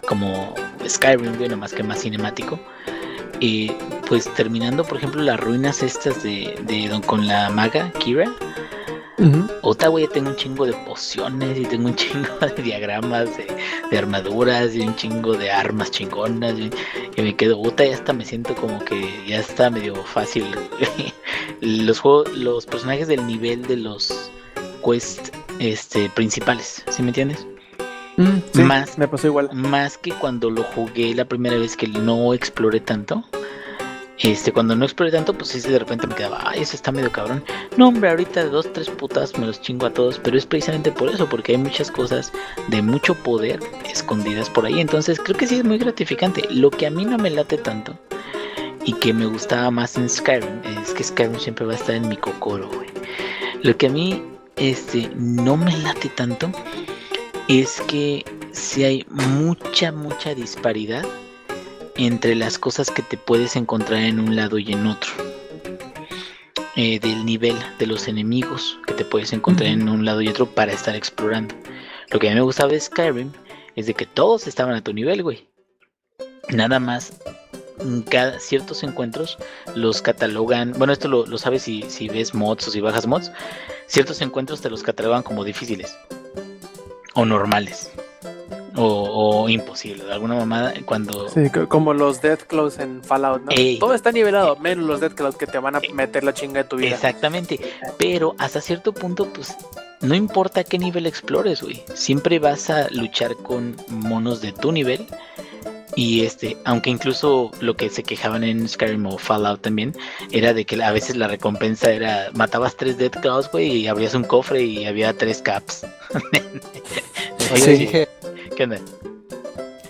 como Skyrim, bueno, más que más cinemático. eh, pues terminando, por ejemplo, las ruinas estas de, de don- con la maga Kira. Otra, güey, tengo un chingo de pociones y tengo un chingo de diagramas de, de armaduras y un chingo de armas chingonas. Y, y me quedo, puta, ya hasta me siento como que ya está medio fácil. los juegos, los personajes del nivel de los quest este, principales, ¿sí me entiendes? Mm, sí, Más- me pasó igual. Más que cuando lo jugué la primera vez que no exploré tanto. Este, cuando no exploré tanto, pues sí, de repente me quedaba, ay, eso está medio cabrón. No, hombre, ahorita de dos, tres putas me los chingo a todos, pero es precisamente por eso, porque hay muchas cosas de mucho poder escondidas por ahí. Entonces, creo que sí es muy gratificante. Lo que a mí no me late tanto y que me gustaba más en Skyrim es que Skyrim siempre va a estar en mi cocoro, güey. Lo que a mí este, no me late tanto es que si hay mucha, mucha disparidad entre las cosas que te puedes encontrar en un lado y en otro. Eh, del nivel de los enemigos que te puedes encontrar en un lado y otro para estar explorando. Lo que a mí me gustaba de Skyrim es de que todos estaban a tu nivel, güey. Nada más mm, cada ciertos encuentros los catalogan. Bueno, esto lo, lo sabes si, si ves mods o si bajas mods. Ciertos encuentros te los catalogan como difíciles o normales o, o imposibles. Alguna mamada cuando Sí, co- como los Death Claws en Fallout, ¿no? Ey. Todo está nivelado, menos los Death Claws que te van a meter la chinga de tu vida. Exactamente, pero hasta cierto punto, pues no importa qué nivel explores, güey. Siempre vas a luchar con monos de tu nivel. Y este, aunque incluso lo que se quejaban en Skyrim o Fallout también, era de que a veces la recompensa era matabas tres Dead Claws, güey, y abrías un cofre y había tres caps. Oye, Sí. dije, ¿Qué onda?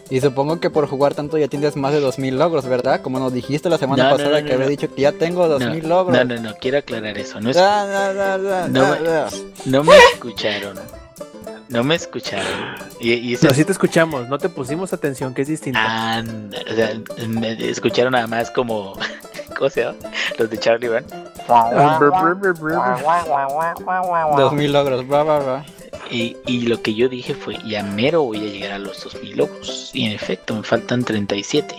y supongo que por jugar tanto ya tienes más de 2000 logros, ¿verdad? Como nos dijiste la semana No, pasada no, que no, había no. dicho que ya tengo 2000 logros. No, no, no, quiero aclarar eso. No, es, me- no me escucharon. No me escucharon. Y, y eso- No, sí te escuchamos, no te pusimos atención, que es distinto. Anda, o sea, me escucharon nada más como. ¿Cómo se llama? Los de Charlie Brown. 2000 logros, bla, bla, bla. Y, y lo que yo dije fue: ya mero voy a llegar a los 2000 logros. Y en efecto, me faltan 37.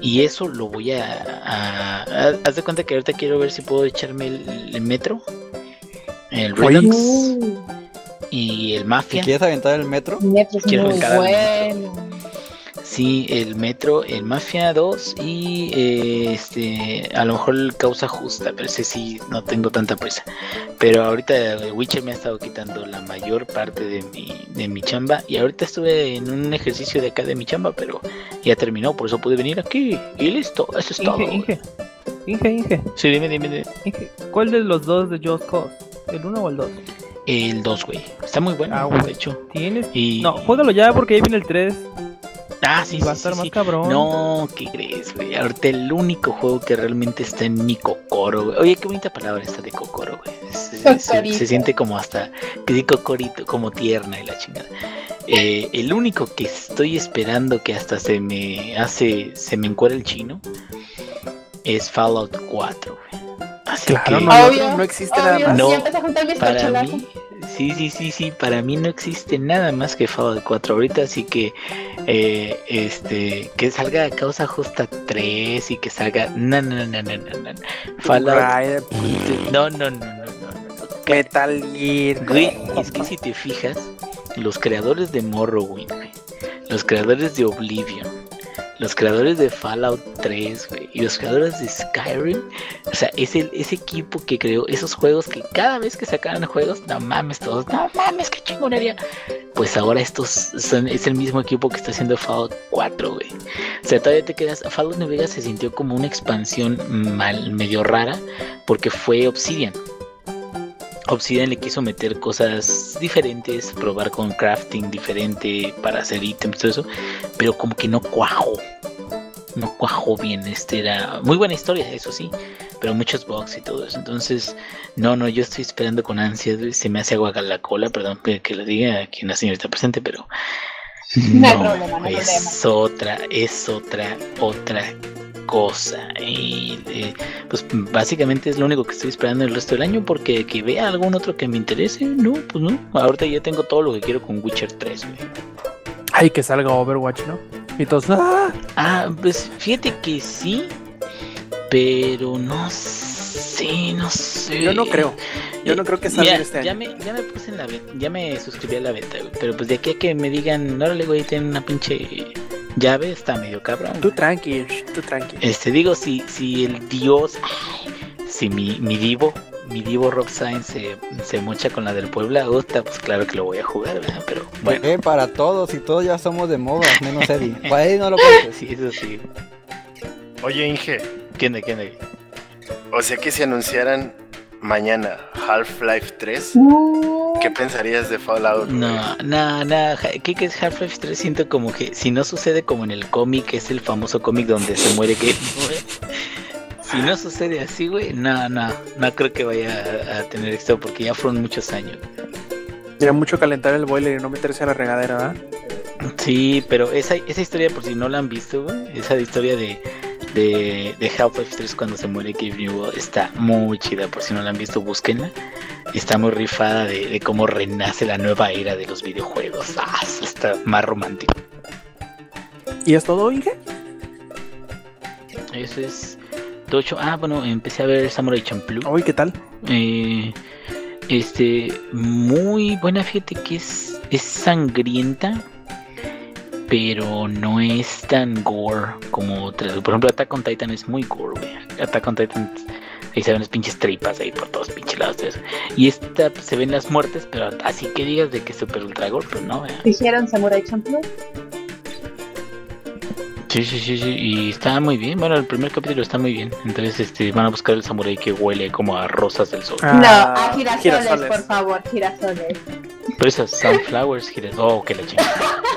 Y eso lo voy a, a- a- Haz de cuenta que ahorita quiero ver si puedo echarme el, el metro, el. Redux y el Mafia. quieres aventar el metro, Metro es Quiero muy brincar al bueno. Sí, el Metro, el Mafia 2 y eh, este, a lo mejor el Causa Justa, pero ese sí no tengo tanta prisa. Pero ahorita el Witcher me ha estado quitando la mayor parte de mi, de mi chamba y ahorita estuve en un ejercicio de acá de mi chamba, pero ya terminó, por eso pude venir aquí y listo, eso es todo. Inge, Inge, Inge, Inge, Sí, dime, dime, dime. Inge, ¿cuál de los dos de Just Cause? ¿El 1 o el 2? El 2, güey. Está muy bueno, Ah, güey. de hecho. ¿Tienes? Y... No, juégalo ya porque ahí viene el 3 Ah, sí, y va a sí, estar sí, más sí. cabrón. No, ¿qué crees, güey? Ahorita el único juego que realmente está en mi cocoro, güey. Oye, qué bonita palabra esta de cocoro, güey. Se, se- se- siente como hasta, que cocorito, como tierna y la chingada. Eh, el único que estoy esperando que hasta se me hace, se me encuera el chino, es Fallout 4, güey. Así Claro, que, no, Obvio, no existe nada Obvio, más. No, ya empecé a juntar mis para mí, sí, sí, sí, sí, para mí no existe nada más que Fallout 4 ahorita, así que eh, este que salga Causa Justa 3 y que salga no no no no no no, no. Fallout no no no no no, no. Metal Gear. Güey, es que si te fijas, los creadores de Morrowind, los creadores de Oblivion, los creadores de Fallout 3, güey, y los creadores de Skyrim, o sea, es el, ese equipo que creó esos juegos que cada vez que sacaban juegos, no mames todos, no mames, qué chingonería. Pues ahora estos son, es el mismo equipo que está haciendo Fallout 4, güey. O sea, todavía te quedas, Fallout New Vegas se sintió como una expansión mal, medio rara, porque fue Obsidian. Obsidian le quiso meter cosas diferentes, probar con crafting diferente para hacer ítems, todo eso, pero como que no cuajó. No cuajó bien. Este era muy buena historia, eso sí, pero muchos bugs y todo eso. Entonces, no, no, yo estoy esperando con ansias. Se me hace agua la cola, perdón que que lo diga aquí la señorita presente, pero No hay problema, no hay es otra, es otra, otra cosa. Y, pues básicamente es lo único que estoy esperando el resto del año porque que vea algún otro que me interese, no, pues no. Ahorita ya tengo todo lo que quiero con Witcher 3, güey. Ay, que salga Overwatch, ¿no? Y todos, ¡ah! Ah, pues fíjate que sí, pero no sé, no sé. Yo no creo. Yo no creo que salga este año. ya me, ya me puse en la beta, ya me suscribí a la beta, güey, pero pues de aquí a que me digan, órale, güey, tiene una pinche llave, está medio cabrón. Tú tranqui, tú tranqui. Este, digo, si, si el dios, si mi, mi divo, mi divo Rob Sainz se, se mocha con la del Puebla, gusta, pues claro que lo voy a jugar, ¿verdad? Pero bueno, Eh, para todos y todos ya somos de moda, menos Eddie. Para Eddie no lo cuentes. sí, eso sí. Oye, Inge, ¿Qué onda, qué onda? O sea que si anunciaran mañana Half-Life 3, No. ¿qué pensarías de Fallout? No, no, no, ¿qué, qué es Half-Life 3? Siento como que si no sucede como en el cómic, es el famoso cómic donde se muere güey. Si no sucede así, güey, no, no, no creo que vaya a, a tener éxito porque ya fueron muchos años. Era mucho calentar el boiler y no meterse a la regadera, ¿verdad? Sí, pero esa, esa historia, por si no la han visto, güey, esa historia de, de, de Half-Life 3 cuando se muere Gabe Newell está muy chida, por si no la han visto, búsquenla. Está muy rifada de, de cómo renace la nueva era de los videojuegos. Ah, está más romántico. ¿Y es todo, Inge? Eso es Tocho. Ah, bueno, empecé a ver Samurai Champloo. Uy, ¿qué tal? Eh, este, muy buena, fíjate que es, es sangrienta, pero no es tan gore como otras. Por ejemplo, Attack on Titan es muy gore, güey. Attack on Titan, ahí se ven las pinches tripas ahí por todos pinches lados eso. Y esta pues, se ven las muertes, pero así que digas de que es super ultra gore, pues no, güey. Dijeron Samurai Champloo. Sí, sí, sí, sí, y está muy bien. Bueno, el primer capítulo está muy bien. Entonces, este, van a buscar el samurái que huele como a rosas del sol. Ah, no, a girasoles, girasoles. por favor, girasoles. Pero esas sunflowers, giras. Oh, que la chingada.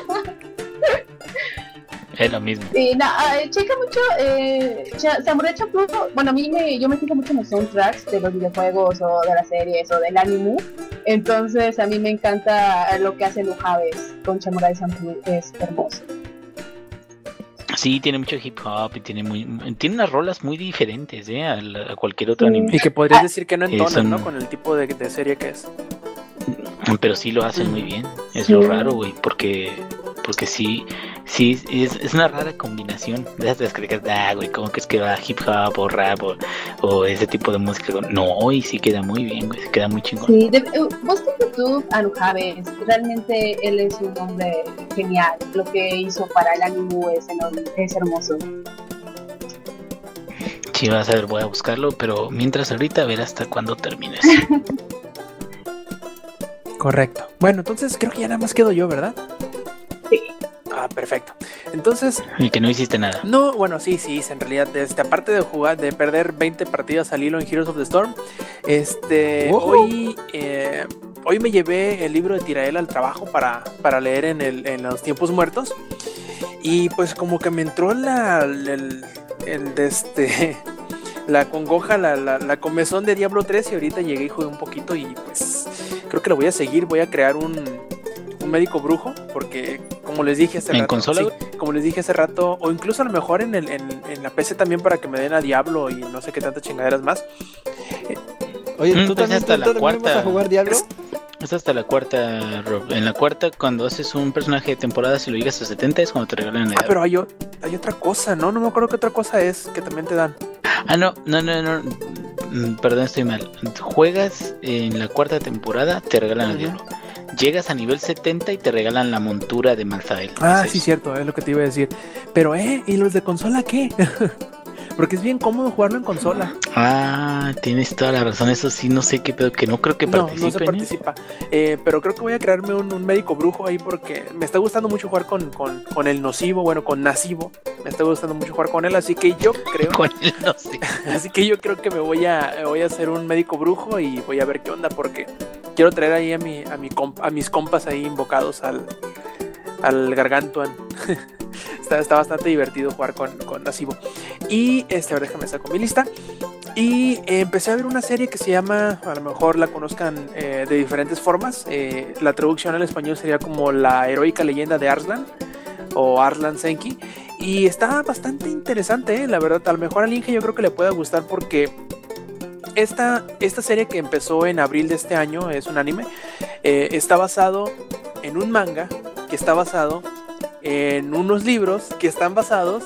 es lo mismo. Sí, no, ah, checa mucho, eh, Samurai Champloo, bueno, a mí me, yo me fijo mucho en los soundtracks de los videojuegos o de las series o del anime, entonces a mí me encanta lo que hace Lujaves con Samurai Champloo, es hermoso. Sí, tiene mucho hip hop y tiene muy, tiene unas rolas muy diferentes, ¿eh? A, la- a cualquier otro Sí. anime. Y que podrías Ah, decir que no eh, entonan, son- ¿no? Con el tipo de, de serie que es. Pero sí lo hacen muy bien. Es Sí. lo raro, güey, porque, porque sí, sí, es, es una rara combinación. De esas que crees, ah, güey, como que es que va hip hop o rap o, o ese tipo de música. No, y sí queda muy bien, güey, se queda muy chingón. Sí, de, eh, busca en YouTube a Lujaves, realmente él es un hombre genial, lo que hizo para el anime es, enorme, es hermoso. Sí, vas a ver, voy a buscarlo, pero mientras ahorita a ver hasta cuándo termines. Correcto. Bueno, entonces creo que ya nada más quedo yo, ¿verdad? Ah, perfecto. Entonces, y que no hiciste nada. no, bueno, sí, sí, en realidad, este, aparte de jugar, de perder 20 partidas al hilo en Heroes of the Storm, este, hoy, eh, hoy me llevé el libro de Tirael al trabajo para, para leer en, el, en los tiempos muertos. Y pues como que me entró la, el, el de este, la congoja, la, la, la comezón de Diablo 3 y ahorita llegué y jugué un poquito y pues creo que lo voy a seguir, voy a crear un, un médico brujo porque como les dije hace ¿En rato, consola, sí, güey? como les dije hace rato, o incluso a lo mejor en, el, en, en la PC también para que me den a Diablo y no sé qué tantas chingaderas más. Oye, Mm, ¿tú pues también, hasta tú la también vas cuarta. a jugar Diablo? Es- Es hasta la cuarta, Rob. En la cuarta, cuando haces un personaje de temporada, si lo llegas a 70, es cuando te regalan la Ah, edad. pero hay, o- hay otra cosa, ¿no? No me acuerdo qué otra cosa es que también te dan. Ah, no, no, no, no. mm, Perdón, estoy mal. Juegas en la cuarta temporada, te regalan el Ujú. diablo. Llegas a nivel 70 y te regalan la montura de Malzael. Ah, Es sí, cierto, es lo que te iba a decir. Pero, ¿eh? ¿Y los de consola qué? Porque es bien cómodo jugarlo en consola. Ah, tienes toda la razón. Eso sí, no sé qué pedo, que no creo que No, no participen. se participa. Eh, pero creo que voy a crearme un, un médico brujo ahí porque me está gustando mucho jugar con, con, con el nocivo, bueno, con nasivo. Me está gustando mucho jugar con él, así que yo creo, Con él, no sé. así que yo creo que me voy a, voy a hacer un médico brujo y voy a ver qué onda porque quiero traer ahí a mi, a mi comp- a mis compas ahí invocados al, al gargantuan. está, bastante divertido jugar con, con Nasivo. Y este, a ver, déjame saco mi lista. Y eh, empecé a ver una serie que se llama, a lo mejor la conozcan eh, de diferentes formas. eh, la traducción al español sería como La heroica leyenda de Arslan o Arslan Senki. Y está bastante interesante, la verdad. A lo mejor al Inge yo creo que le pueda gustar porque esta, esta serie que empezó en abril de este año, es un anime, está basado en un manga que está basado en unos libros que están basados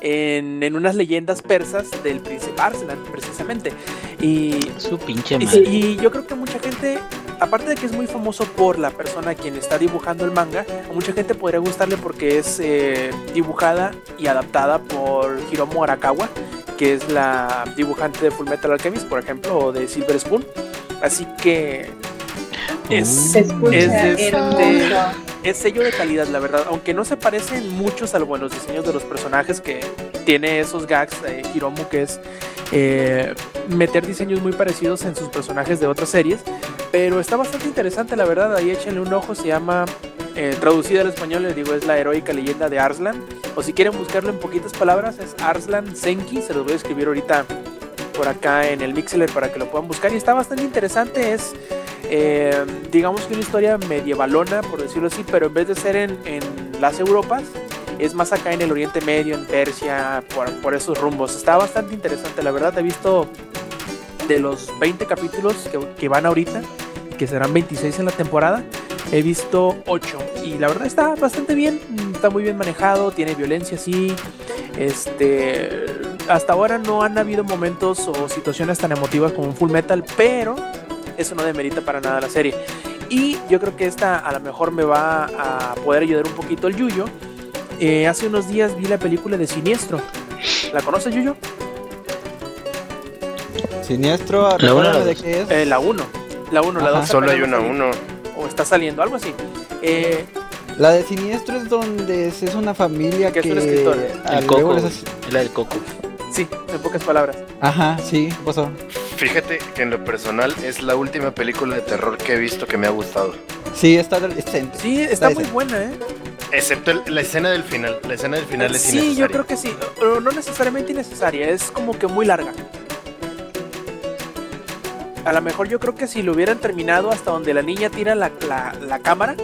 en, en unas leyendas persas del príncipe Arslan, precisamente. Y Su pinche y, madre. y yo creo que mucha gente, aparte de que es muy famoso por la persona quien está dibujando el manga, a mucha gente podría gustarle porque es eh, dibujada y adaptada por Hiromu Arakawa, que es la dibujante de Full Metal Alchemist, por ejemplo, o de Silver Spoon. Así que es, Se escucha es este- es sello de calidad, la verdad. Aunque no se parecen mucho, salvo en los diseños de los personajes, que tiene esos gags de Hiromu, que es eh, meter diseños muy parecidos en sus personajes de otras series. Pero está bastante interesante, la verdad. Ahí échenle un ojo. Se llama, eh, traducida al español, les digo, es la heroica leyenda de Arslan. O si quieren buscarlo en poquitas palabras, es Arslan Senki. Se los voy a escribir ahorita por acá en el Mixler para que lo puedan buscar. Y está bastante interesante. Es eh, digamos que una historia medievalona, por decirlo así, pero en vez de ser en, las Europas, es más acá en el Oriente Medio, en Persia, por, esos rumbos. Está bastante interesante, la verdad. He visto de los 20 capítulos que, que van ahorita, que serán 26 en la temporada, he visto 8. Y la verdad está bastante bien, está muy bien manejado, tiene violencia, sí. Este, hasta ahora no han habido momentos o situaciones tan emotivas como un Full Metal, pero eso no demerita para nada la serie. Y yo creo que esta a lo mejor me va a poder ayudar un poquito el Yuyo. Eh, hace unos días vi la película de Siniestro. ¿La conoces, Yuyo? Siniestro, La la de qué es. Eh, la 1. La 1, la Ajá. 2. Solo hay una uno. O está saliendo, algo así. Eh, La de Siniestro es donde es es una familia Que que, es un escritor. El coco. les La del coco. sí, en pocas palabras. Ajá, sí, pasó. Fíjate que en lo personal es la última película de terror que he visto que me ha gustado. Sí, está decente. Sí, está muy buena, ¿eh? Excepto el- la escena del final. La escena del final es Sí, yo innecesaria. creo que sí. Pero no necesariamente innecesaria, es como que muy larga. A lo mejor yo creo que si lo hubieran terminado hasta donde la niña tira la, la- la cámara,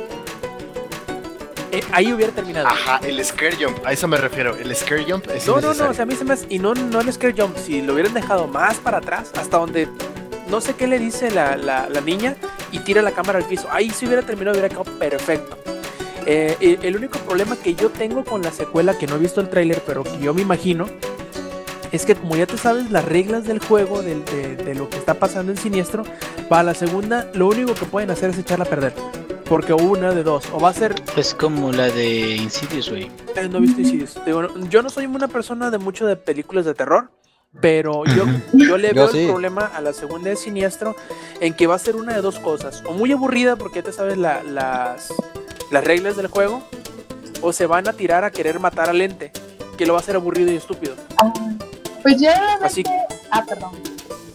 eh, ahí hubiera terminado. Ajá, el scare jump, a eso me refiero. El scare jump es No, no, no, o sea, a mí se me hace, y no, no el scare jump, si lo hubieran dejado más para atrás, hasta donde no sé qué le dice la, la- la niña y tira la cámara al piso, ahí si hubiera terminado hubiera quedado perfecto. Eh, el único problema que yo tengo con la secuela, que no he visto el tráiler, pero que yo me imagino, es que como ya te sabes las reglas del juego, del- de, de lo que está pasando en Siniestro, para la segunda lo único que pueden hacer es echarla a perder. Porque una de dos, o va a ser Es como la de Insidious, güey. eh, no he visto Insidious. Digo, yo no soy una persona de mucho de películas de terror, pero yo, yo le Yo veo sí. el problema a la segunda de Siniestro en que va a ser una de dos cosas. O muy aburrida porque ya te sabes la- las, las reglas del juego, o se van a tirar a querer matar al ente, que lo va a hacer aburrido y estúpido. Ah, pues yo. Así Ah, perdón.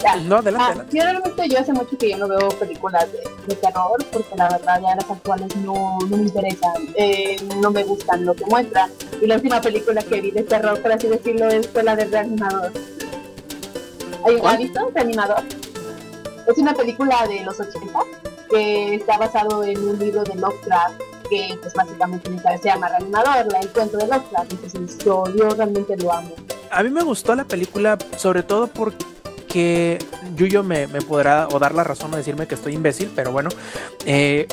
Ya. No, adelante, Ah, adelante. yo realmente yo hace mucho que yo no veo películas de, de terror porque la verdad ya las actuales no, no me interesan, eh, no me gustan lo que muestran. Y la última película que vi de terror, por así decirlo, es fue la de Reanimador. ¿Hay- ¿Ha visto Reanimador? Es una película de los 80 que está basado en un libro de Lovecraft que pues básicamente se llama Reanimador, la encuentro de Lovecraft. Entonces yo, yo realmente lo amo. A mí me gustó la película, sobre todo porque Yuyo me, me podrá o dar la razón o decirme que estoy imbécil, pero bueno, eh,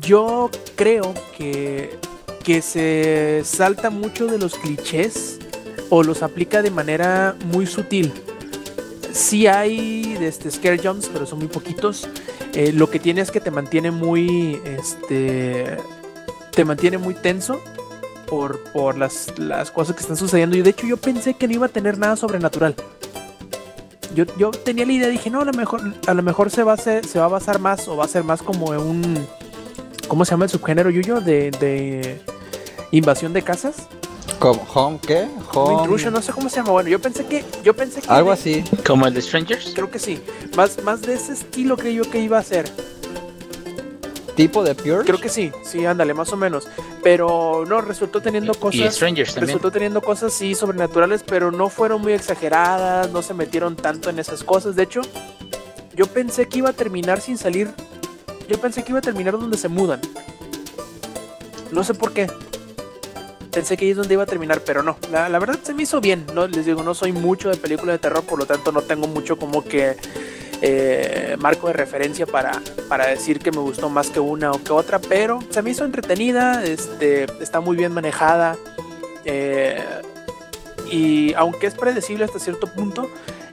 yo creo que, que se salta mucho de los clichés o los aplica de manera muy sutil. Sí hay este, scare jumps, pero son muy poquitos. Eh, lo que tiene es que te mantiene muy, este, te mantiene muy tenso por, por las, las cosas que están sucediendo. Y de hecho yo pensé que no iba a tener nada sobrenatural. Yo, yo tenía la idea, dije, no, a lo mejor, a lo mejor se, va a hacer- se va a basar más o va a ser más como en un... ¿Cómo se llama el subgénero, Yuyo? De, de invasión de casas. ¿Cómo? ¿Home qué? Home. intrusion, no sé cómo se llama. Bueno, yo pensé que... Yo pensé que Algo de- así. Como el de Strangers. Creo que sí. Más, más de ese estilo creo yo que iba a ser. ¿Tipo de Pure? Creo que sí, sí, ándale, más o menos. Pero no, resultó teniendo Y cosas... Strangers también. Resultó teniendo cosas sí sobrenaturales, pero no fueron muy exageradas, no se metieron tanto en esas cosas. De hecho, yo pensé que iba a terminar sin salir. Yo pensé que iba a terminar donde se mudan. No sé por qué. pensé que ahí es donde iba a terminar, pero no. La, la verdad se me hizo bien. No les digo, no soy mucho de película de terror, por lo tanto no tengo mucho como que eh, marco de referencia para, para decir que me gustó más que una o que otra, pero se me hizo entretenida, este, está muy bien manejada. eh, y aunque es predecible hasta cierto punto,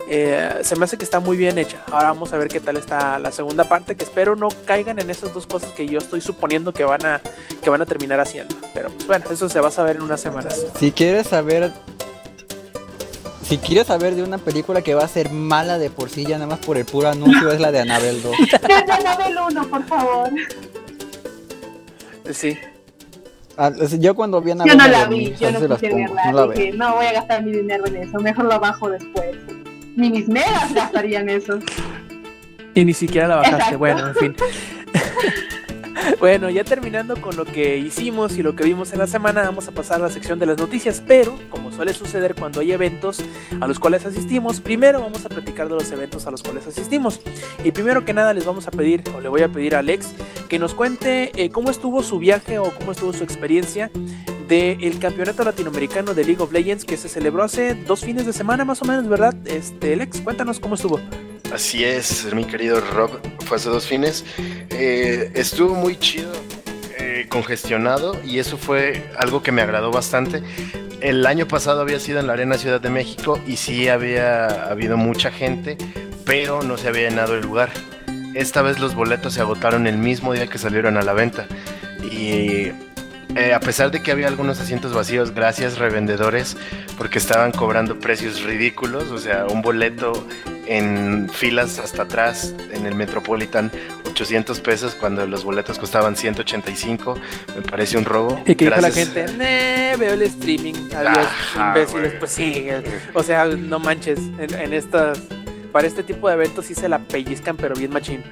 eh, se me hace que está muy bien hecha. Ahora vamos a ver qué tal está la segunda parte, que espero no caigan en esas dos cosas que yo estoy suponiendo que van a, que van a terminar haciendo. Pero pues bueno, eso se va a saber en unas semanas. Si quieres saber. Si quieres saber de una película que va a ser mala de por sí, ya nada más por el puro anuncio, es la de Annabelle 2. Desde Anabel 1, por favor. Sí. Ah, yo cuando vi Yo Annabelle no la dormí, vi, yo no quise verla. no la dije, no voy a gastar mi dinero en eso, mejor lo bajo después. Ni mis megas gastarían eso. Y ni siquiera la bajaste. Exacto. Bueno, en fin. bueno, ya terminando con lo que hicimos y lo que vimos en la semana, vamos a pasar a la sección de las noticias. Pero, como suele suceder cuando hay eventos a los cuales asistimos, primero vamos a platicar de los eventos a los cuales asistimos. Y primero que nada, les vamos a pedir, o le voy a pedir a Alex, que nos cuente eh, cómo estuvo su viaje o cómo estuvo su experiencia del campeonato latinoamericano de League of Legends que se celebró hace dos fines de semana más o menos, ¿verdad? Este, Alex, cuéntanos cómo estuvo. Así es, mi querido Rob, fue hace dos fines. Eh, estuvo muy chido, eh, congestionado, y eso fue algo que me agradó bastante. El año pasado había sido en la Arena Ciudad de México y sí había habido mucha gente, pero no se había llenado el lugar. Esta vez los boletos se agotaron el mismo día que salieron a la venta. Y eh, a pesar de que había algunos asientos vacíos, gracias revendedores, porque estaban cobrando precios ridículos, o sea, un boleto en filas hasta atrás en el Metropolitan 800 pesos cuando los boletos costaban 185, me parece un robo. Y que la gente, "Nee, veo el streaming, adiós, Ajá, imbéciles, pues sí. O sea, no manches, en, en estas, para este tipo de eventos sí se la pellizcan, pero bien machín.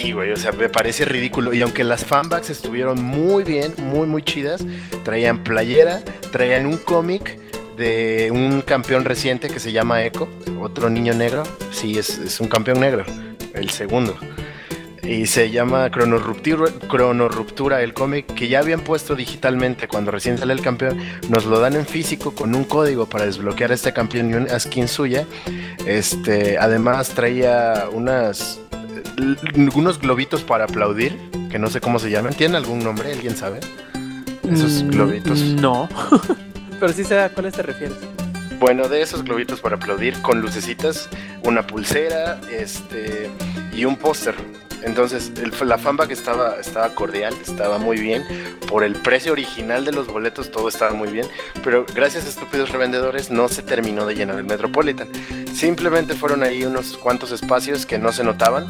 Sí, güey, o sea, me parece ridículo. Y aunque las fanbacks estuvieron muy bien, muy, muy chidas, traían playera, traían un cómic de un campeón reciente que se llama Echo, otro niño negro. Sí, es, un campeón negro, el segundo. Y se llama Cronorruptura, el cómic que ya habían puesto digitalmente cuando recién sale el campeón. Nos lo dan en físico con un código para desbloquear este campeón y una skin suya. Este, además traía unas unos globitos para aplaudir, que no sé cómo se llaman. ¿Tienen algún nombre? ¿Alguien sabe? Esos Mm, globitos. No, pero sí sé a cuáles te refieres. Bueno, de esos globitos para aplaudir con lucecitas, una pulsera, este y un póster. Entonces, el- la fanbag estaba, estaba cordial, estaba muy bien. Por el precio original de los boletos, todo estaba muy bien. Pero gracias a estúpidos revendedores, no se terminó de llenar el Metropolitan. Simplemente fueron ahí unos cuantos espacios que no se notaban.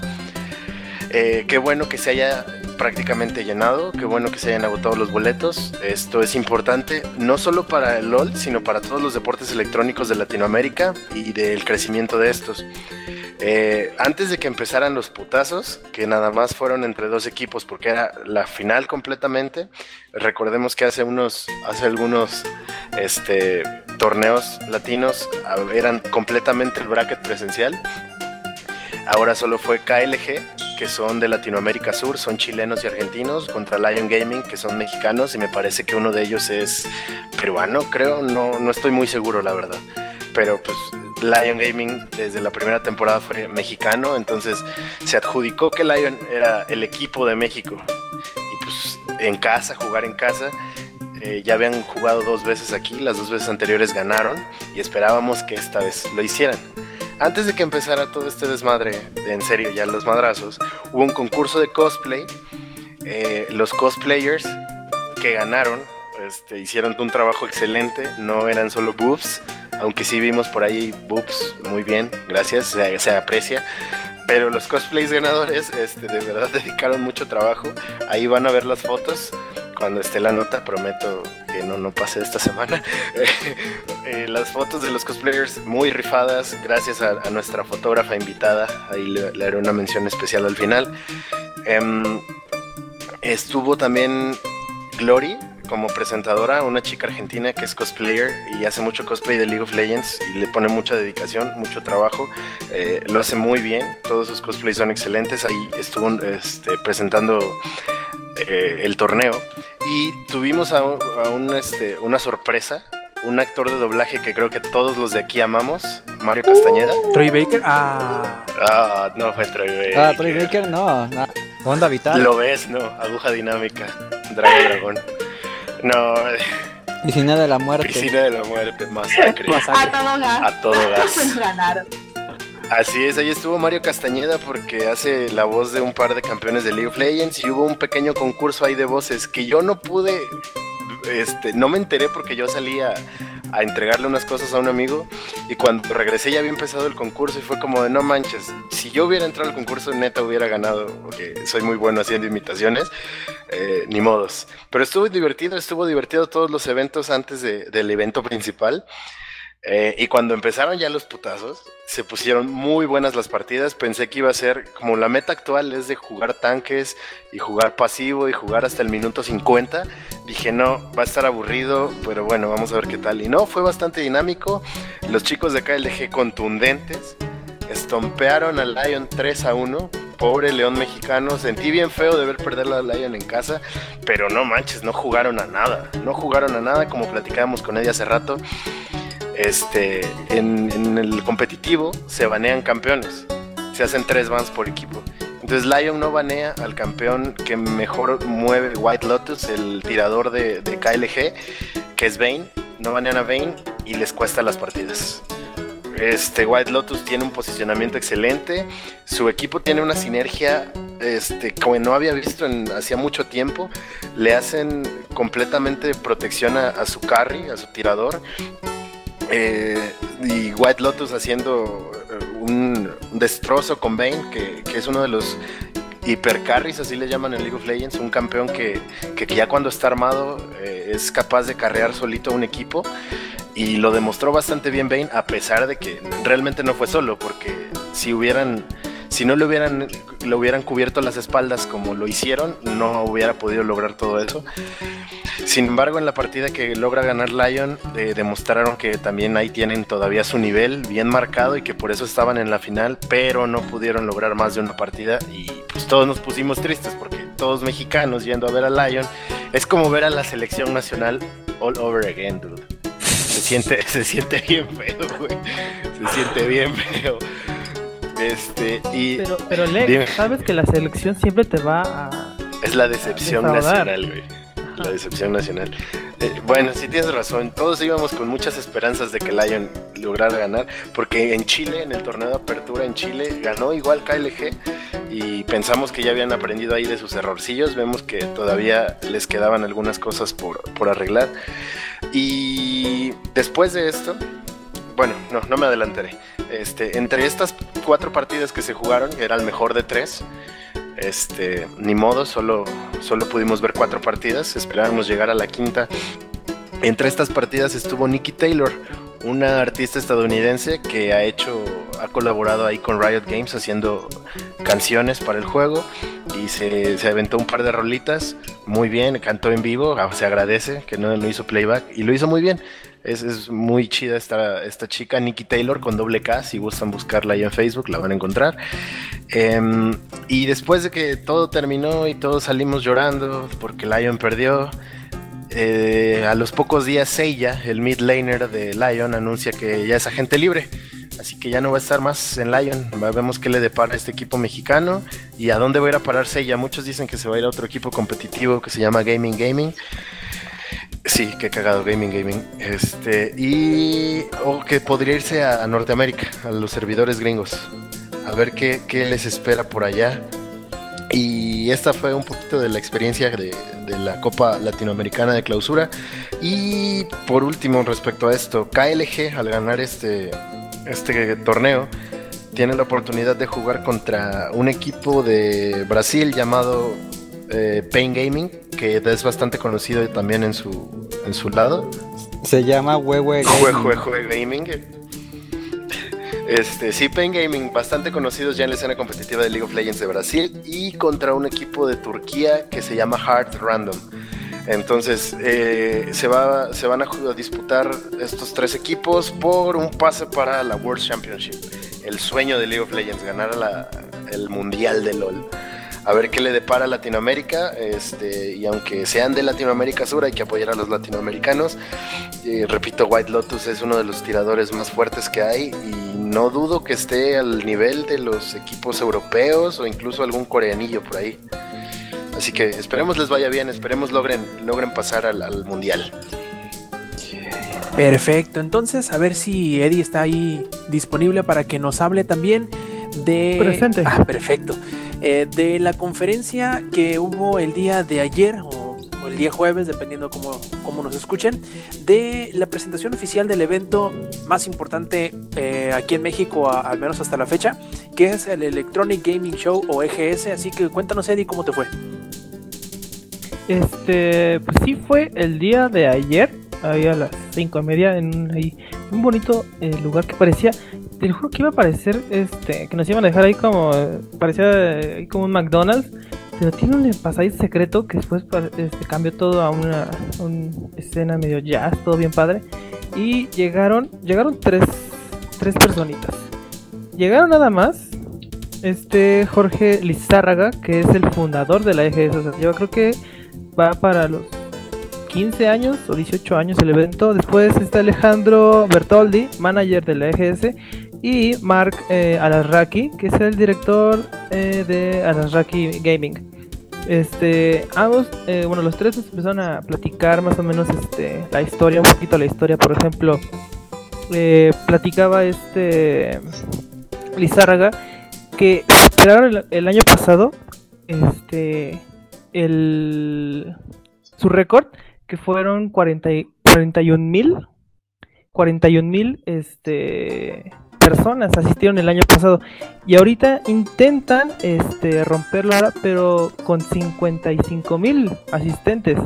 Eh, qué bueno que se haya prácticamente llenado, qué bueno que se hayan agotado los boletos. Esto es importante no solo para el LOL, sino para todos los deportes electrónicos de Latinoamérica y del crecimiento de estos. Eh, antes de que empezaran los putazos, que nada más fueron entre dos equipos, porque era la final completamente. Recordemos que hace unos, hace algunos este, torneos latinos ah, eran completamente el bracket presencial. Ahora solo fue KLG, que son de Latinoamérica Sur, son chilenos y argentinos, contra Lion Gaming, que son mexicanos, y me parece que uno de ellos es peruano, creo, no, no estoy muy seguro, la verdad. Pero pues Lion Gaming desde la primera temporada fue mexicano, entonces se adjudicó que Lion era el equipo de México. Y pues en casa, jugar en casa. eh, ya habían jugado dos veces aquí, las dos veces anteriores ganaron y esperábamos que esta vez lo hicieran. Antes de que empezara todo este desmadre, de en serio ya los madrazos, hubo un concurso de cosplay. eh, los cosplayers que ganaron este, hicieron un trabajo excelente, no eran solo boobs, aunque sí vimos por ahí boobs, muy bien, gracias, se, se aprecia. Pero los cosplays ganadores este, de verdad dedicaron mucho trabajo. Ahí van a ver las fotos. Cuando esté la nota, prometo que no, no pase esta semana. Eh, las fotos de los cosplayers muy rifadas, gracias a, nuestra fotógrafa invitada. Ahí le, le haré una mención especial al final. Em, estuvo también Glory como presentadora, una chica argentina que es cosplayer y hace mucho cosplay de League of Legends y le pone mucha dedicación, mucho trabajo. Eh, lo hace muy bien, todos sus cosplays son excelentes. Ahí estuvo este, presentando eh, el torneo Y tuvimos a, un- a un, este, una sorpresa, un actor de doblaje que creo que todos los de aquí amamos, Mario Castañeda. Troy Baker. Ah. Ah, no fue Troy Baker. Ah, Troy Baker no, no. Onda vital. Lo ves, ¿no? Aguja dinámica, Dragon Dragón. No, Piscina de la muerte. piscina de la muerte, masacre. A todo gas. A todo gas. Así es, ahí estuvo Mario Castañeda porque hace la voz de un par de campeones de League of Legends y hubo un pequeño concurso ahí de voces que yo no pude, este, no me enteré porque yo salía a entregarle unas cosas a un amigo y cuando regresé ya había empezado el concurso y fue como de no manches, si yo hubiera entrado al concurso neta hubiera ganado porque soy muy bueno haciendo imitaciones, eh, ni modos. Pero estuvo divertido, estuvo divertido todos los eventos antes de- del evento principal. Eh, y cuando empezaron ya los putazos, se pusieron muy buenas las partidas. Pensé que iba a ser como la meta actual es de jugar tanques y jugar pasivo y jugar hasta el minuto 50. Dije, no, va a estar aburrido, pero bueno, vamos a ver qué tal. Y no, fue bastante dinámico. Los chicos de KLG contundentes estompearon al Lion 3 a 1. Pobre León mexicano, sentí bien feo de ver perder la Lion en casa, pero no manches, no jugaron a nada. No jugaron a nada, como platicábamos con ella hace rato este, en, el competitivo se banean campeones. Se hacen tres bans por equipo. Entonces Lion no banea al campeón que mejor mueve White Lotus, el tirador de, KLG, que es Vayne. No banean a Vayne y les cuesta las partidas. Este White Lotus tiene un posicionamiento excelente. Su equipo tiene una sinergia este, como no había visto hacía mucho tiempo. Le hacen completamente protección a, a su carry, a su tirador. Eh, y White Lotus haciendo eh, un, destrozo con Bane, que, que es uno de los hipercarries, así le llaman en League of Legends, un campeón que, que ya cuando está armado eh, es capaz de carrear solito a un equipo. Y lo demostró bastante bien Bane, a pesar de que realmente no fue solo, porque si hubieran, si no le hubieran, le hubieran cubierto las espaldas como lo hicieron, no hubiera podido lograr todo eso. Sin embargo, en la partida que logra ganar Lion, eh, demostraron que también ahí tienen todavía su nivel bien marcado y que por eso estaban en la final, pero no pudieron lograr más de una partida y pues todos nos pusimos tristes porque todos mexicanos yendo a ver a Lion es como ver a la selección nacional all over again, dude. Se siente, se siente bien feo, güey. Se siente bien feo. Este, y Pero, pero Lex, sabes que la selección siempre te va a. Es la decepción nacional, güey. La decepción nacional. Eh, bueno, sí tienes razón. Todos íbamos con muchas esperanzas de que Lion lograra ganar. Porque en Chile, en el torneo de apertura en Chile, ganó igual KLG. Y pensamos que ya habían aprendido ahí de sus errorcillos. Vemos que todavía les quedaban algunas cosas por, por arreglar. Y después de esto, bueno, no, no me adelantaré. Este, entre estas cuatro partidas que se jugaron, era el mejor de tres. Este, ni modo, solo, solo pudimos ver cuatro partidas, esperábamos llegar a la quinta. Entre estas partidas estuvo Nikki Taylor, una artista estadounidense que ha hecho, ha colaborado ahí con Riot Games haciendo canciones para el juego y se, se aventó un par de rolitas, muy bien, cantó en vivo, ah, se agradece que no, no hizo playback y lo hizo muy bien. Es, es muy chida esta, esta chica, Nikki Taylor, con doble K. Si gustan buscarla ahí en Facebook, la van a encontrar. Em, y después de que todo terminó y todos salimos llorando porque Lion perdió, eh, a los pocos días Seiya, el mid laner de Lion, anuncia que ya es agente libre. Así que ya no va a estar más en Lion. Vemos qué le depara este equipo mexicano y a dónde va a ir a parar Seiya. Muchos dicen que se va a ir a otro equipo competitivo que se llama Gaming Gaming. Sí, qué cagado Gaming Gaming. Este, y. O que podría irse a, a Norteamérica, a los servidores gringos. A ver qué, qué les espera por allá. Y esta fue un poquito de la experiencia de, de la Copa Latinoamericana de Clausura. Y por último, respecto a esto, KLG al ganar este, este torneo tiene la oportunidad de jugar contra un equipo de Brasil llamado eh, Pain Gaming, que es bastante conocido también en su, en su lado. Se llama Huehue Gaming. jue Gaming. Este, sí, Pain Gaming, bastante conocidos ya en la escena competitiva de League of Legends de Brasil y contra un equipo de Turquía que se llama Heart Random. Entonces, eh, se, va, se van a a disputar estos tres equipos por un pase para la World Championship. El sueño de League of Legends, ganar la- el mundial de LOL. A ver qué le depara a Latinoamérica. Este, y aunque sean de Latinoamérica Sur, hay que apoyar a los latinoamericanos. Y repito, White Lotus es uno de los tiradores más fuertes que hay y no dudo que esté al nivel de los equipos europeos o incluso algún coreanillo por ahí. Así que esperemos les vaya bien, esperemos logren, logren pasar al, al mundial. Perfecto, entonces a ver si Eddie está ahí disponible para que nos hable también de... Presente. Ah, perfecto. Eh, de la conferencia que hubo el día de ayer o, el día jueves, dependiendo cómo, cómo nos escuchen, de la presentación oficial del evento más importante eh, aquí en México, al menos hasta la fecha, que es el Electronic Gaming Show o EGS. Así que cuéntanos, Eddie, cómo te fue. Este, pues sí fue el día de ayer, ahí a las cinco y media, en un bonito eh, lugar que parecía, te juro que iba a parecer, este, que nos iban a dejar ahí como, parecía ahí como un McDonald's, pero tiene un pasadizo secreto que después este, cambió todo a una, una escena medio jazz, todo bien padre, y llegaron, llegaron tres, tres personitas, llegaron nada más, este Jorge Lizárraga, que es el fundador de la EGS, o sea, yo creo que va para los 15 años o 18 años el evento. Después está Alejandro Bertoldi, manager de la EGS, y Mark eh, Alasraki, que es el director eh, de Alasraki Gaming. Este, ambos, eh, bueno, los tres empezaron a platicar más o menos este, la historia, un poquito la historia, por ejemplo, eh, platicaba este Lizárraga que esperaron el, el año pasado este el su récord que fueron 40 y- 41 mil 41 mil este personas asistieron el año pasado y ahorita intentan este romperlo ahora pero con 55 mil asistentes.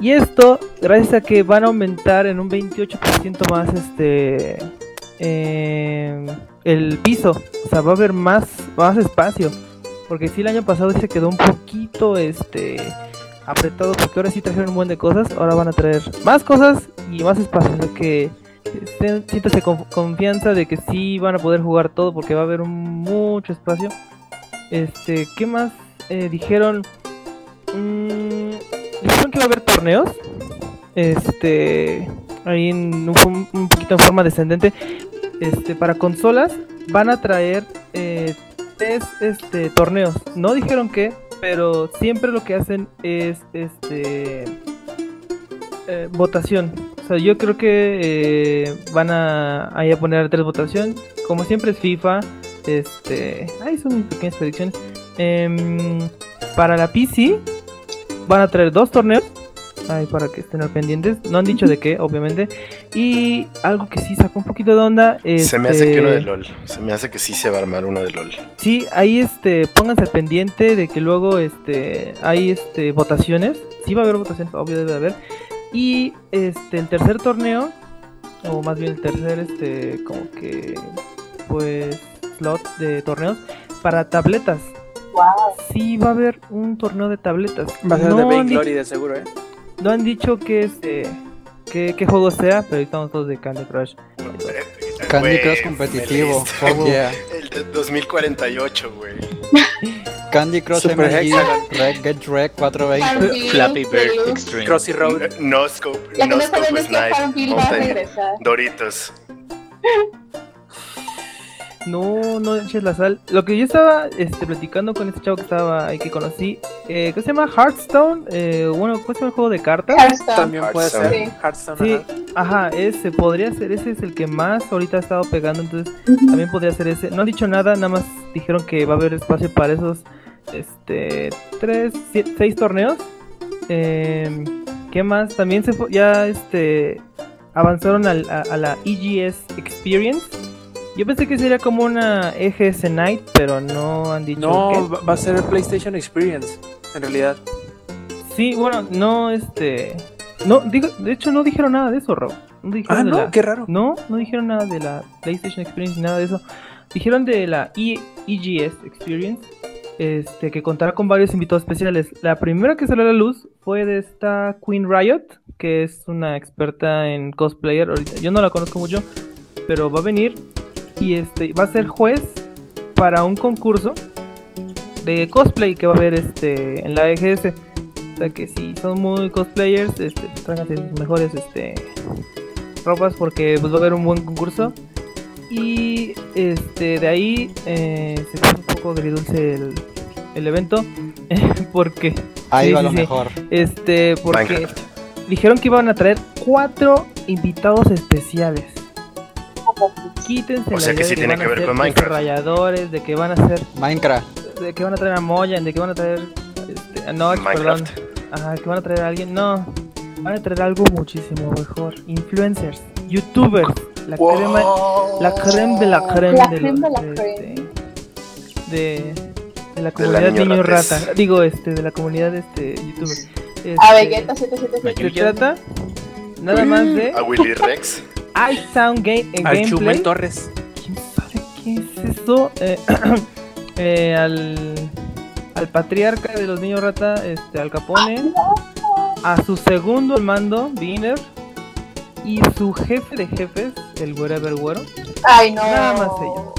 Y esto gracias a que van a aumentar en un 28% más este eh, el piso. O sea va a haber más más espacio. Porque si el año pasado se quedó un poquito este apretado porque ahora sí trajeron un buen de cosas, ahora van a traer más cosas y más espacio, o sea que siéntase con confianza de que sí van a poder jugar todo porque va a haber mucho espacio. Este, ¿qué más eh, dijeron? Mm, dijeron que va a haber torneos. Este, ahí en un, poquito en forma descendente. Este, para consolas van a traer eh, tres este, torneos. No dijeron qué, pero siempre lo que hacen es este eh, votación. O sea, yo creo que eh, van a, ahí a poner tres votaciones. Como siempre es FIFA. Este, ahí son mis pequeñas predicciones. Em, para la PC van a traer dos torneos. Ahí para que estén al pendientes. No han dicho de qué, obviamente. Y algo que sí sacó un poquito de onda. Se me hace que uno de este, LOL. Se me hace que sí se va a armar uno de LOL. Sí, ahí este, pónganse al pendiente de que luego este hay este votaciones. Sí va a haber votaciones, obvio debe de haber. Y este el tercer torneo, o más bien el tercer este como que pues slot de torneos para tabletas. Sí va a haber un torneo de tabletas. Va a ser de No han Vainglory dicho- de seguro, ¿eh? No han dicho que este qué, qué juego sea, pero estamos todos de Candy Crush. Candy Crush competitivo. fuck yeah. El de 2048, güey. Candy Crush Super MLG. Rec, Get Wreck 420. Farmville, Flappy Bird. Extreme. Crossy Road. No scope, La no scope es snipe. Mountain. Doritos. No, no eches la sal. Lo que yo estaba este, platicando con este chavo que estaba ahí que conocí, eh, ¿qué se llama? Hearthstone. Eh, bueno, ¿cuál se llama el juego de cartas? Hearthstone. También puede ser Sí. Hearthstone. Sí, ajá. ajá, ese podría ser, ese es el que más ahorita ha estado pegando, entonces también podría ser ese. No han dicho nada, nada más dijeron que va a haber espacio para esos, este, tres, sie- seis torneos. Eh, ¿Qué más? También se fue- ya, este, avanzaron al- a, a la EGS Experience. Yo pensé que sería como una EGS Night, pero no han dicho No, qué. va- a ser el PlayStation Experience, en realidad. Sí, bueno, no, este, no, digo, de hecho no dijeron nada de eso, Rob. No dijeron Ah, no, la- qué raro. No, no dijeron nada de la PlayStation Experience ni nada de eso. Dijeron de la E- EGS Experience, este, que contará con varios invitados especiales. La primera que salió a la luz fue de esta Queen Riot, que es una experta en cosplayer. Ahorita, yo no la conozco mucho, pero va a venir y este va a ser juez para un concurso de cosplay que va a haber este en la EGS. O sea que si son muy cosplayers, este, tráiganse sus mejores este, ropas porque pues va a haber un buen concurso. Y este de ahí eh, se puso un poco agridulce el, el evento porque Ahí va sí, lo sí. mejor. este porque Minecraft. dijeron que iban a traer cuatro invitados especiales. Quítense O la sea que idea sí de tiene van que a ver ser con Minecraft. desarrolladores, de que van a ser Minecraft. de que van a traer a Moyan, de que van a traer este, a Notch, perdón. Minecraft. Ajá, que van a traer a alguien. No, van a traer algo muchísimo mejor. Influencers, youtubers, la crema, la creme de la creme La de, los- de la de, este, de, de la De comunidad la niño rata. Digo, este, de la comunidad este youtuber. Este, A Vegeta 777. Se trata nada más de A Willy Rex. iSound Game, eh, Al Gameplay. Chumel Torres. ¿Quién sabe qué es eso? Eh, eh, al, al patriarca de los niños rata, este, al Capone, a su segundo al mando, Biner, y su jefe de jefes, el Wherever Güero. Ay, no. Nada más ellos.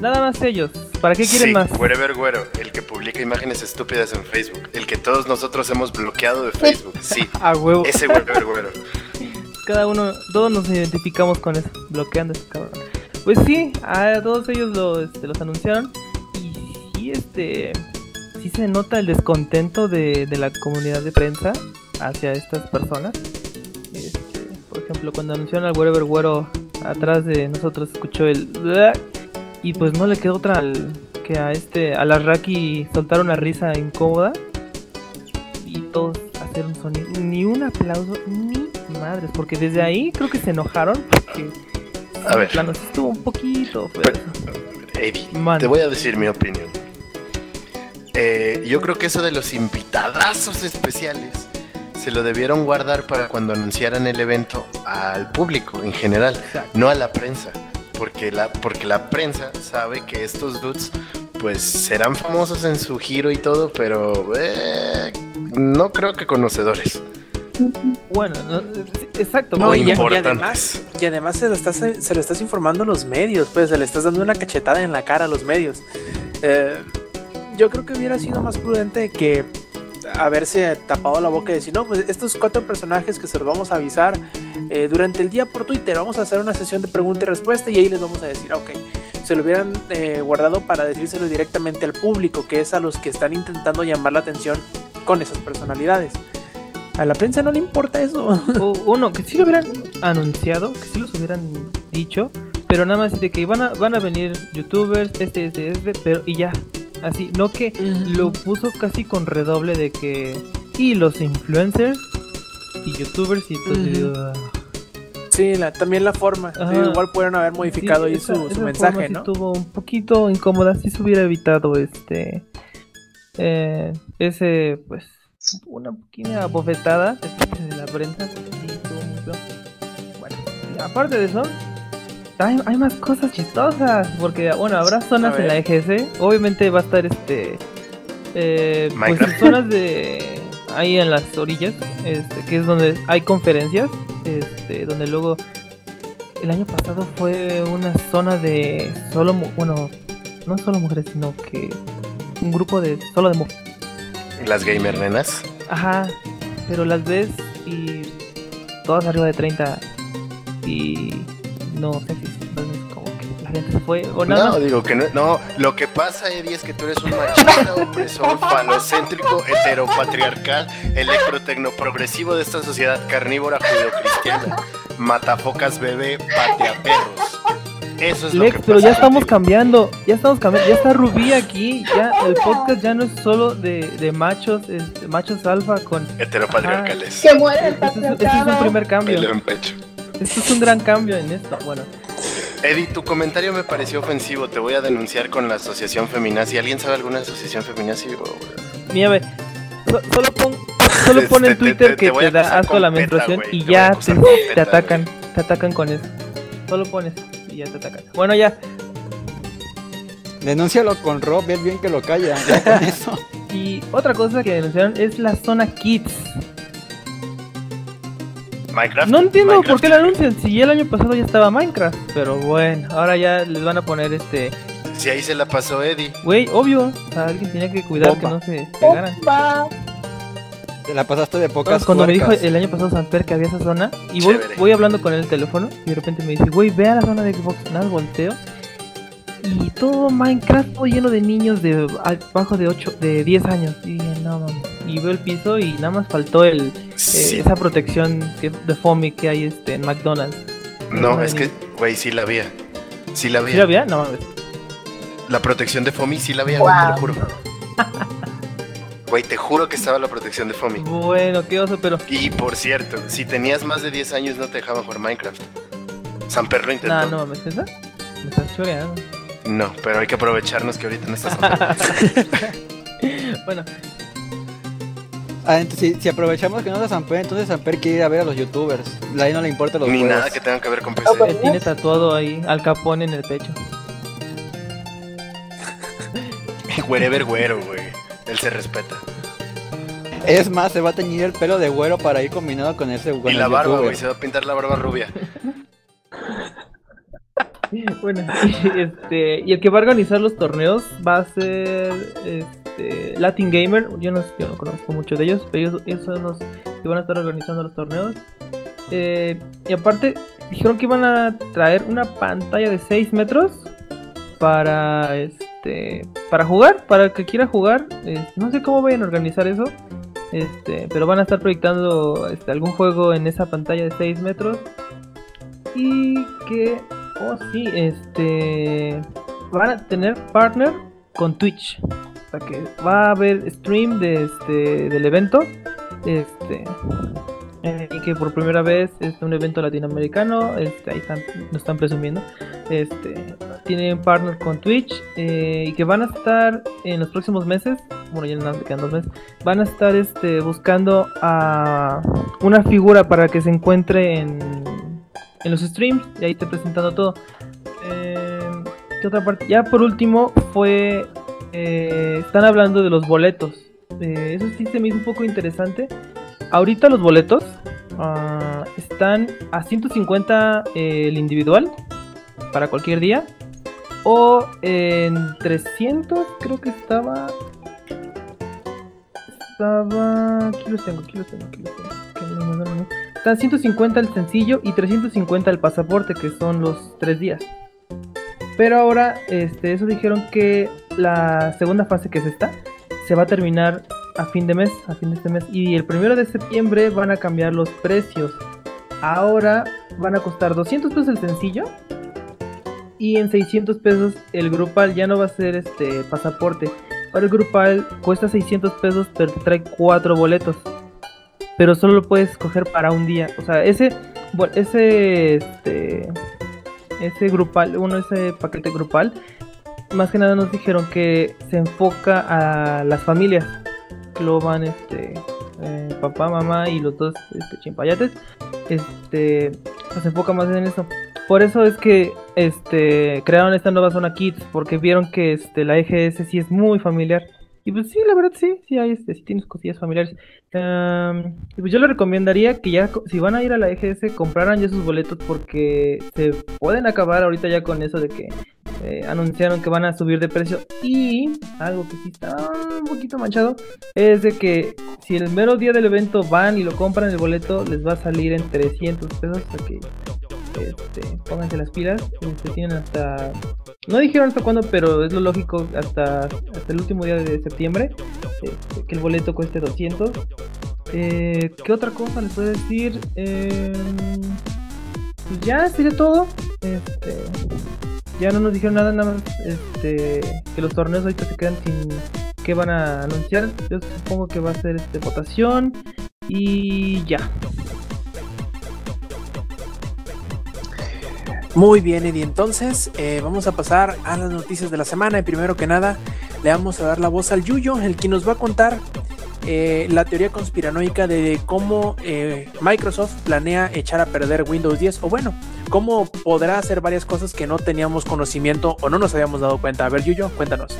Nada más ellos. ¿Para qué quieren sí, más? Wherever Güero, el que publica imágenes estúpidas en Facebook, el que todos nosotros hemos bloqueado de Facebook, sí, A huevo. ese Wherever Güero. Cada uno, todos nos identificamos con eso, bloqueando a ese cabrón. Pues sí, a todos ellos lo, este, los anunciaron y sí, este, sí se nota el descontento de, de la comunidad de prensa hacia estas personas. Por ejemplo, cuando anunciaron al Wherever Güero atrás de nosotros escuchó el y pues no le quedó otra al- que a este a la Raki soltar una risa incómoda y todos hacer un sonido, ni un aplauso, ni madres, porque desde ahí creo que se enojaron porque A ver. plano, estuvo un poquito. Eddie, Man. te voy a decir mi opinión. Eh, yo creo que eso de los invitadazos especiales se lo debieron guardar para cuando anunciaran el evento al público en general, Exacto. no a la prensa. Porque la, porque la prensa sabe que estos dudes pues serán famosos en su giro y todo, pero eh, no creo que conocedores. Bueno, no, exacto. No, y, además, y además se lo, estás, se lo estás informando a los medios, pues se le estás dando una cachetada en la cara a los medios. Eh, yo creo que hubiera sido más prudente que haberse tapado la boca y decir, no, pues estos cuatro personajes que se los vamos a avisar eh, durante el día por Twitter, vamos a hacer una sesión de pregunta y respuesta y ahí les vamos a decir, ok, se lo hubieran eh, guardado para decírselo directamente al público, que es a los que están intentando llamar la atención con esas personalidades. A la prensa no le importa eso. uno, que sí lo hubieran anunciado, que sí los hubieran dicho, pero nada más de que van a, van a venir youtubers, este, este, este, pero y ya. Así, no que lo puso casi con redoble de que. Y los influencers y youtubers y todo. yo, ah. Sí, la- también la forma. Sí, igual pudieron haber modificado Sí, ahí esa- su, mensaje, forma sí ¿no? Estuvo un poquito incómoda, si se hubiera evitado este. eh, ese, pues. Una pequeña bofetada de la prensa. Sí, estuvo muy. Bueno, y aparte de eso, hay, hay más cosas chistosas. Porque, bueno, habrá zonas en la ver. EGS. Obviamente va a estar este. Eh, pues zonas de. Ahí en las orillas, este, que es donde hay conferencias, este, donde luego el año pasado fue una zona de solo, bueno, no solo mujeres, sino que un grupo de solo de mujeres. Las gamer nenas. Ajá, pero las ves y todas arriba de 30 y no sé si entonces como que la gente se fue o nada. No, más. digo que no, no. Lo que pasa, Eddie, es que tú eres un machista, opresor, falocéntrico, heteropatriarcal, electrotecnoprogresivo de esta sociedad carnívora judeocristiana. Matafocas bebé, patea perros. Eso es lo Lex, que pero pasa ya estamos cambiando, ya estamos cambiando, ya está Rubí aquí, ya el podcast ya no es solo de, de machos, este, machos alfa con... Heteropatriarcales. Que muere el Este es, este es un primer cambio, Pelo en pecho. Esto es un gran cambio en esto, bueno. Eddie, tu comentario me pareció ofensivo. Te voy a denunciar con la asociación feminazi. ¿Alguien sabe alguna asociación feminazi? O- Mira, ve, so- solo pon, solo pon en Te- te- Twitter te- que te da asco la menstruación y ya te PETA, atacan, te atacan con eso. Solo pones y ya te atacan. Bueno, ya. Denúncialo con Rob, es bien que lo calla. ya con eso. Y otra cosa que denunciaron es la zona Kids. Minecraft. No entiendo Minecraft. por qué la anuncian, si el año pasado ya estaba Minecraft. Pero bueno, ahora ya les van a poner este Si ahí se la pasó Eddie. Güey, obvio. O sea, alguien tenía que cuidar que no se pegaran. Opa. Te la pasaste de pocas Cuando me dijo el año pasado Samper que había esa zona, y voy, voy hablando con él en el teléfono, y de repente me dice, güey, ve a la zona de Xbox, nada, volteo. Y todo Minecraft todo lleno de niños de abajo de 8, de 10 años. Y dije, no mames. Y veo el piso y nada más faltó el, eh, Sí. esa protección que- de FOMI que hay este, en McDonald's. No, es que, güey, sí la había. Sí la ¿Sí había. lo había? No mames. La protección de Fomi sí la había, güey, te lo Wow. juro. Güey, te juro que estaba la protección de Fomi. Bueno, qué oso, pero. Y por cierto, si tenías más de 10 años no te dejaban jugar Minecraft. Samper lo intentó. Nah, no mames, ¿esa? Me estás choreando. No, pero hay que aprovecharnos que ahorita no está Samper. Bueno, Ah, entonces, si, si aprovechamos que no está Samper, entonces Samper quiere ir a ver a los youtubers. A ahí no le importa los Ni juegos. nada que tenga que ver con Ah, PC. él tiene tatuado ahí al capón en el pecho. Wherever güero, güey. Él se respeta. Es más, se va a teñir el pelo de güero para ir combinado con ese y con la barba, güey. Se va a pintar la barba rubia. Bueno, y, este, y el que va a organizar los torneos va a ser este, Latin Gamer. Yo no, yo no conozco mucho de ellos, pero ellos, ellos son los que van a estar organizando los torneos. Eh, y aparte, dijeron que iban a traer una pantalla de 6 metros para este para jugar, para el que quiera jugar. Eh, no sé cómo vayan a organizar eso. Este, pero van a estar proyectando este, algún juego en esa pantalla de 6 metros. Y que, oh sí, este, van a tener partner con Twitch. Que va a haber stream de este, del evento. Este, y que por primera vez es un evento latinoamericano. Este, ahí están, lo están presumiendo. Este, tienen partner con Twitch. eh, y que van a estar en los próximos meses. Bueno, ya no quedan dos meses. Van a estar este, buscando a una figura para que se encuentre en, en los streams. Y ahí te presentando todo. Eh, ¿Qué otra parte? Ya por último fue... eh, están hablando de los boletos. Eh, eso sí se me hizo un poco interesante. Ahorita los boletos ah, están a 150 eh, el individual para cualquier día. O en 300 creo que estaba... Estaba... Aquí los tengo, aquí los tengo, aquí los tengo. Están 150 el sencillo y 350 el pasaporte, que son los tres días. Pero ahora, este, eso dijeron que la segunda fase que es esta, se va a terminar a fin de mes, a fin de este mes. Y el primero de septiembre van a cambiar los precios. Ahora van a costar 200 pesos el sencillo. Y en 600 pesos el grupal ya no va a ser este pasaporte. Ahora el grupal cuesta 600 pesos, pero te trae 4 boletos. Pero solo lo puedes escoger para un día. O sea, ese, ese, este, ese grupal, uno ese paquete grupal, más que nada nos dijeron que se enfoca a las familias. Que lo van, este, eh, papá, mamá y los dos este, chimpayates. Este, se enfoca más en eso. Por eso es que este crearon esta nueva zona Kids, porque vieron que este la EGS sí es muy familiar. Y pues sí, la verdad sí, sí hay este, sí tienes cosillas familiares. Am, y pues yo le recomendaría que ya si van a ir a la EGS compraran ya sus boletos porque se pueden acabar ahorita ya con eso de que eh, anunciaron que van a subir de precio y algo que sí está un poquito manchado es de que si el mero día del evento van y lo compran el boleto les va a salir en 300 pesos, sea que este, pónganse las pilas, este, tienen hasta, no dijeron hasta cuándo, pero es lo lógico, hasta, hasta el último día de septiembre, este, que el boleto cueste 200. Eh, ¿Qué otra cosa les puedo decir? Eh, pues ya sería todo. Este, ya no nos dijeron nada, nada más este, que los torneos ahorita se quedan sin que van a anunciar. Yo supongo que va a ser este, votación y ya. Muy bien, Eddie. Entonces, eh, vamos a pasar a las noticias de la semana. Y primero que nada, le vamos a dar la voz al Yuyo, el que nos va a contar eh, la teoría conspiranoica de cómo eh, Microsoft planea echar a perder Windows 10. O bueno, cómo podrá hacer varias cosas que no teníamos conocimiento o no nos habíamos dado cuenta. A ver, Yuyo, cuéntanos.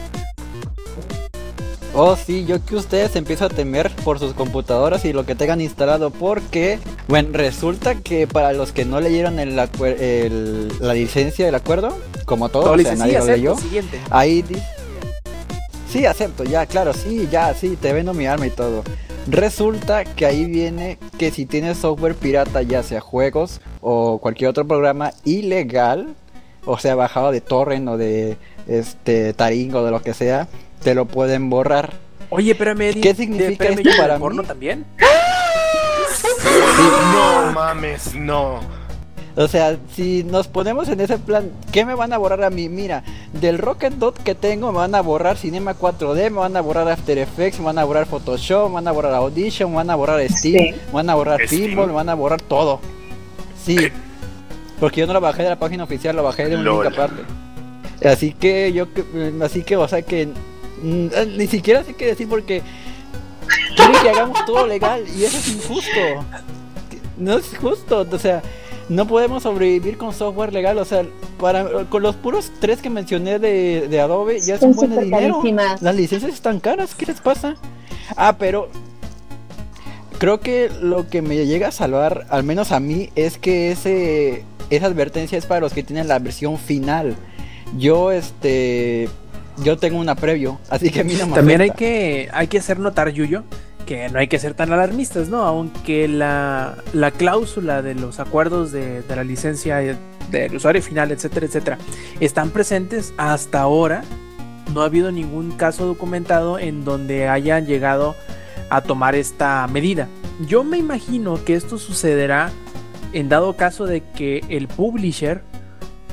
Oh, sí, yo que ustedes empiezo a temer por sus computadoras y lo que tengan instalado, porque Bueno, resulta que para los que no leyeron el, acuer- el- la licencia del acuerdo, como todo, o sea, dice, nadie lo leyó, siguiente. ahí di- Sí, acepto, ya, claro, sí, ya, sí, te vendo mi arma y todo. Resulta que ahí viene que si tienes software pirata, ya sea juegos o cualquier otro programa ilegal, o sea, bajado de torrent o de este Taringo o de lo que sea, te lo pueden borrar. Oye, espérame, Eddie. ¿Qué significa espérame, esto ¿y el para porno mí? también? No mames, no. O sea, si nos ponemos en ese plan, ¿qué me van a borrar a mí? Mira, del Rocket Dot que tengo me van a borrar Cinema 4D, me van a borrar After Effects, me van a borrar Photoshop, me van a borrar Audition, me van a borrar Steam, Sí. me van a borrar. Pinball, me van a borrar todo. Sí, porque yo no lo bajé de la página oficial, lo bajé de un Lol. link aparte. Así que yo, que- así que, o sea que, mm, eh, ni siquiera sé qué decir porque quieren que hagamos todo legal y eso es injusto. No es justo, o sea, no podemos sobrevivir con software legal, o sea, para con los puros tres que mencioné de, de Adobe ya es Son un buen dinero. carísimas. Las licencias están caras, ¿qué les pasa? Ah, pero creo que lo que me llega a salvar, al menos a mí, es que ese esa advertencia es para los que tienen la versión final. Yo este yo tengo una previo, así que a mí no me También hay que, hay que hacer notar, Yuyo, que no hay que ser tan alarmistas, ¿no? Aunque la, la cláusula de los acuerdos de, de la licencia del usuario final, etcétera, etcétera, están presentes hasta ahora. No ha habido ningún caso documentado en donde hayan llegado a tomar esta medida. Yo me imagino que esto sucederá en dado caso de que el publisher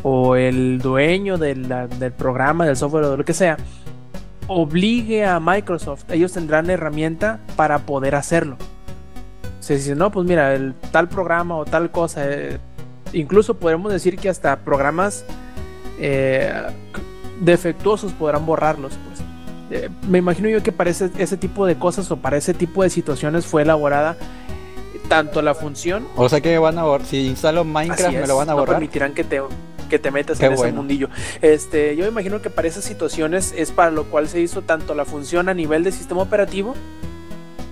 o el dueño de la- del programa, del software o de lo que sea, obligue a Microsoft. Ellos tendrán la herramienta para poder hacerlo. Se dice, no, pues mira, el tal programa o tal cosa, eh, incluso podemos decir que hasta programas eh, defectuosos podrán borrarlos. Pues. Eh, me imagino yo que para ese, ese tipo de cosas o para ese tipo de situaciones fue elaborada tanto la función O sea que van a borrar, si instalo Minecraft me lo van a no borrar. permitirán que te, que te metas Qué en ese mundillo. Este, yo me imagino que para esas situaciones es para lo cual se hizo tanto la función a nivel de sistema operativo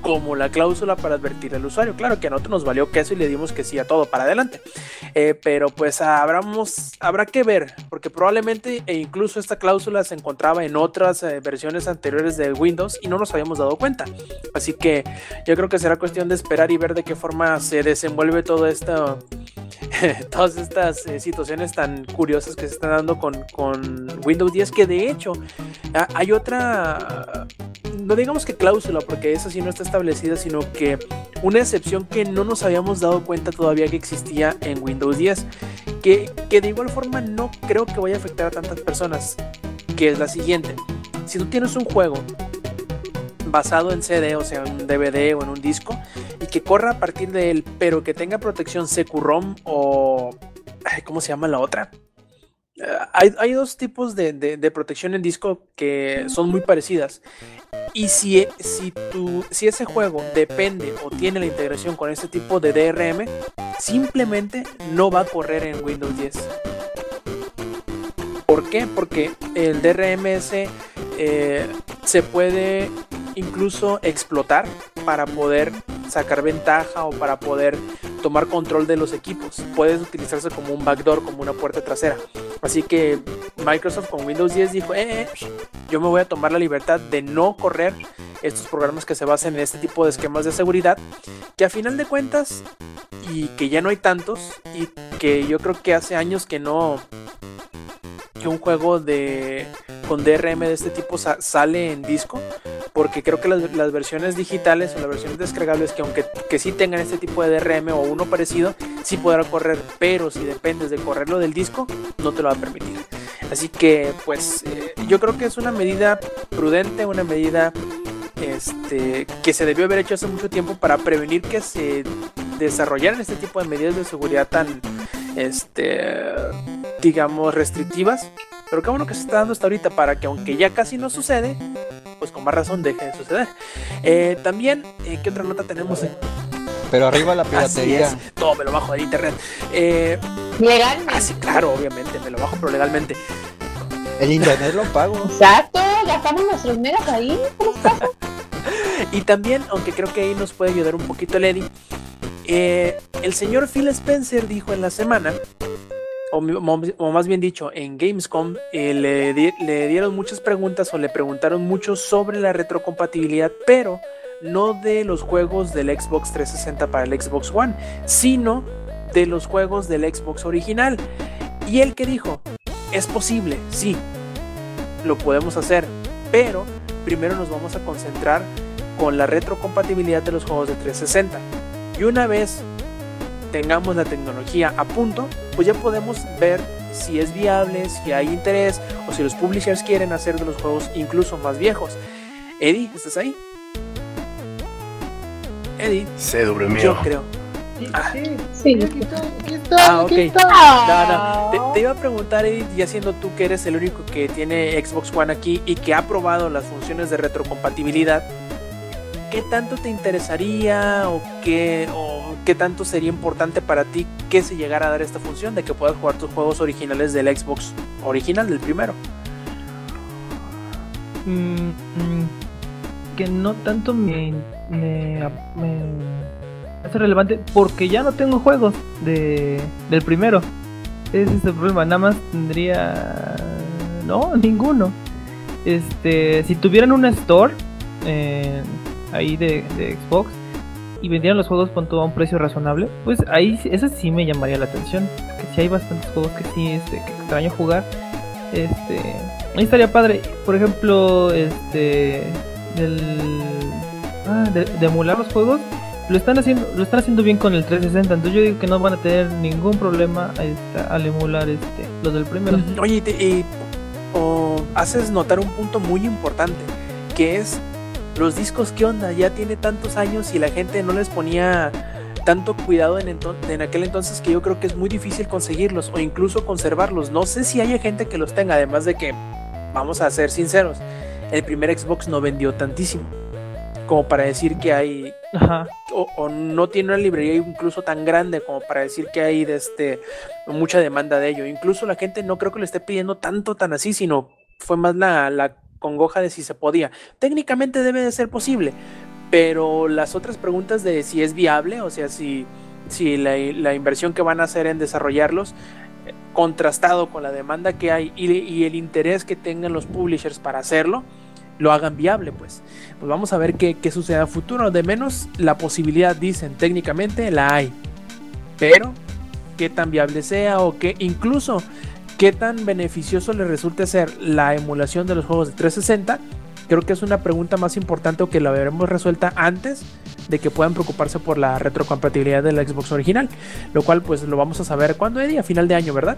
como la cláusula para advertir al usuario. Claro que a nosotros nos valió queso y le dimos que sí a todo para adelante. Eh, pero pues habramos, habrá que ver, porque probablemente e incluso esta cláusula se encontraba en otras eh, versiones anteriores de Windows y no nos habíamos dado cuenta. Así que yo creo que será cuestión de esperar y ver de qué forma se desenvuelve todo esto todas estas eh, situaciones tan curiosas que se están dando con, con Windows 10, que de hecho ah, hay otra, no digamos que cláusula, porque esa sí no está establecida, sino que una excepción que no nos habíamos dado cuenta todavía que existía en Windows 10, que, que de igual forma no creo que vaya a afectar a tantas personas, que es la siguiente. Si tú tienes un juego basado en CD, o sea, en un DVD o en un disco, y que corra a partir de él, pero que tenga protección Securom o... ¿Cómo se llama la otra? Hay, dos tipos de, de- protección en disco que son muy parecidas. Y si, si, tu, si ese juego depende o tiene la integración con este tipo de DRM, simplemente no va a correr en Windows 10. ¿Por qué? Porque el DRMS eh, se puede incluso explotar para poder sacar ventaja o para poder tomar control de los equipos. Puede utilizarse como un backdoor, como una puerta trasera. Así que Microsoft con Windows 10 dijo, eh, eh, yo me voy a tomar la libertad de no correr estos programas que se basen en este tipo de esquemas de seguridad, que a final de cuentas, y que ya no hay tantos, y que yo creo que hace años que no, que un juego de con DRM de este tipo sa- sale en disco, porque creo que las, las versiones digitales o las versiones descargables que aunque que sí tengan este tipo de DRM o uno parecido, sí podrá correr, pero si dependes de correrlo del disco, no te lo va a permitir. Así que pues eh, yo creo que es una medida prudente, una medida este, que se debió haber hecho hace mucho tiempo para prevenir que se desarrollaran este tipo de medidas de seguridad tan, este, digamos, restrictivas. Pero qué bueno que se está dando hasta ahorita para que aunque ya casi no sucede, pues con más razón deje de suceder. Eh, también, eh, ¿qué otra nota tenemos? Pero arriba la Así piratería. es, todo me lo bajo de internet. Eh, Legal. ah, sí, claro, obviamente, me lo bajo, pero legalmente. El internet lo pago. Exacto, gastamos nuestros megas ahí. Y también, aunque creo que ahí nos puede ayudar un poquito el Eddie, eh, El señor Phil Spencer dijo en la semana, o, más bien dicho, en Gamescom, eh, le, le dieron muchas preguntas o le preguntaron mucho sobre la retrocompatibilidad, pero no de los juegos del Xbox 360 para el Xbox One, sino de los juegos del Xbox original. Y él que dijo, es posible, sí, lo podemos hacer, pero primero nos vamos a concentrar con la retrocompatibilidad de los juegos de 360. Y una vez tengamos la tecnología a punto, pues ya podemos ver si es viable, si hay interés o si los publishers quieren hacer de los juegos incluso más viejos. Eddie, ¿estás ahí? Eddie, Se durmió. yo creo. Ah, Sí. ah, ok. Ah. No, no. Te, te iba a preguntar, Eddie, ya siendo tú que eres el único que tiene Xbox One aquí y que ha probado las funciones de retrocompatibilidad, ¿qué tanto te interesaría o qué, o qué tanto sería importante para ti que se llegara a dar esta función de que puedas jugar tus juegos originales del Xbox original, del primero? Mm, mm, que no tanto me, me, hace relevante porque ya no tengo juegos de, del primero. Ese es el problema, nada más tendría... No, ninguno. Este, si tuvieran una store eh, ahí de, de Xbox y vendieran los juegos con todo a un precio razonable, pues ahí eso sí me llamaría la atención. Que si hay bastantes juegos que sí este, que extraño jugar. Este, ahí estaría padre. Por ejemplo, este del ah, de, emular los juegos lo están haciendo lo están haciendo bien con el 360 entonces yo digo que no van a tener ningún problema este, al emular este los del primero Oye, te- o haces notar un punto muy importante, que es los discos, ¿qué onda? Ya tiene tantos años y la gente no les ponía tanto cuidado en, en aquel entonces que yo creo que es muy difícil conseguirlos o incluso conservarlos. No sé si haya gente que los tenga, además de que, vamos a ser sinceros, el primer Xbox no vendió tantísimo como para decir que hay Ajá. o, o no tiene una librería incluso tan grande como para decir que hay de este mucha demanda de ello. Incluso la gente no creo que le esté pidiendo tanto tan así, sino fue más la, la congoja de si se podía. Técnicamente debe de ser posible, pero las otras preguntas de si es viable, o sea, si, si la, la inversión que van a hacer en desarrollarlos eh, contrastado con la demanda que hay y, el interés que tengan los publishers para hacerlo, lo hagan viable, pues. Pues vamos a ver qué, qué sucede a futuro. De menos, la posibilidad, dicen, técnicamente la hay. Pero, qué tan viable sea o qué, incluso, qué tan beneficioso le resulte ser la emulación de los juegos de 360, creo que es una pregunta más importante o que la veremos resuelta antes de que puedan preocuparse por la retrocompatibilidad del Xbox original. Lo cual, pues, lo vamos a saber cuándo, Eddie, a final de año, ¿verdad?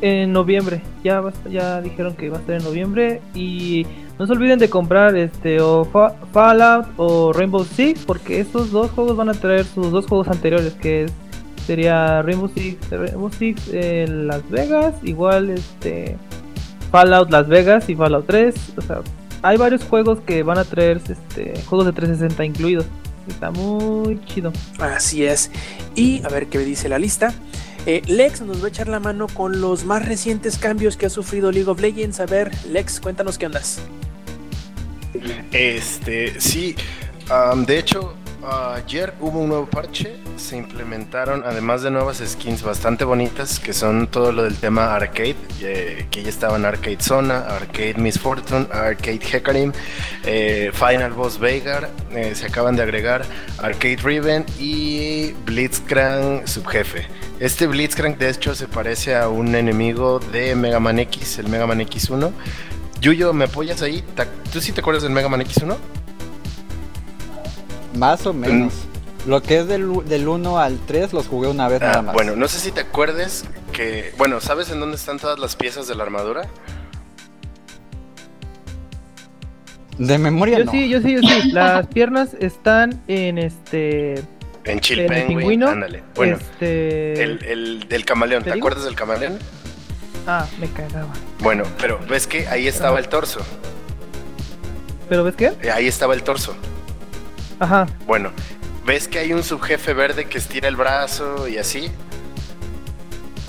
en noviembre ya ya dijeron que va a estar en noviembre y no se olviden de comprar este o Fa- Fallout o Rainbow Six porque estos dos juegos van a traer sus dos juegos anteriores que es sería Rainbow Six Rainbow Six eh, Las Vegas igual este Fallout Las Vegas y Fallout 3 o sea hay varios juegos que van a traer este juegos de 360 incluidos está muy chido Así es. Y a ver qué dice la lista. Eh, Lex nos va a echar la mano con los más recientes cambios que ha sufrido League of Legends. A ver, Lex, cuéntanos qué ondas. Este, sí. de hecho, ayer hubo un nuevo parche. Se implementaron, además de nuevas skins bastante bonitas, que son todo lo del tema arcade, eh, que ya estaban Arcade Zona, Arcade Miss Fortune, Arcade Hecarim, eh, Final Boss Veigar. eh, se acaban de agregar Arcade Riven y Blitzcrank Subjefe. Este Blitzcrank, de hecho, se parece a un enemigo de Mega Man X, el Mega Man X1. Yuyo, ¿me apoyas ahí? ¿Ta- ¿Tú sí te acuerdas del Mega Man X1? Más o menos. Lo que es del, del 1 al 3 los jugué una vez Ah, nada más. bueno, no sé si te acuerdes que... Bueno, ¿sabes en dónde están todas las piezas de la armadura? De memoria yo no. sí yo sí yo sí las piernas están en este En Chill En Penguin, pingüino, ándale. Bueno, este el, el del camaleón, ¿te acuerdas del camaleón? ah me cagaba Bueno, pero ves que ahí estaba el torso. pero ves qué eh, Ahí estaba el torso. Ajá Bueno, ¿ves que hay un subjefe verde que estira el brazo y así?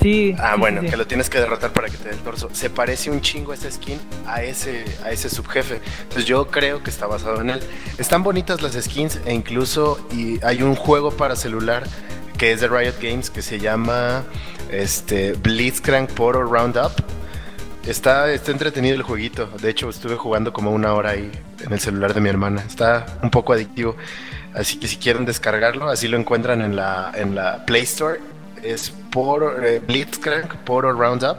Sí. Ah, sí, bueno, sí, que lo tienes que derrotar para que te dé el torso. Se parece un chingo esa skin a ese, a ese subjefe. Entonces yo creo que está basado en él. Están bonitas las skins e incluso y hay un juego para celular que es de Riot Games que se llama este, Blitzcrank Poro Roundup. Está, está entretenido el jueguito. De hecho, estuve jugando como una hora ahí en el celular de mi hermana. Está un poco adictivo. Así que si quieren descargarlo, así lo encuentran en la, en la Play Store. Es por eh, Blitzcrank Poro Roundup.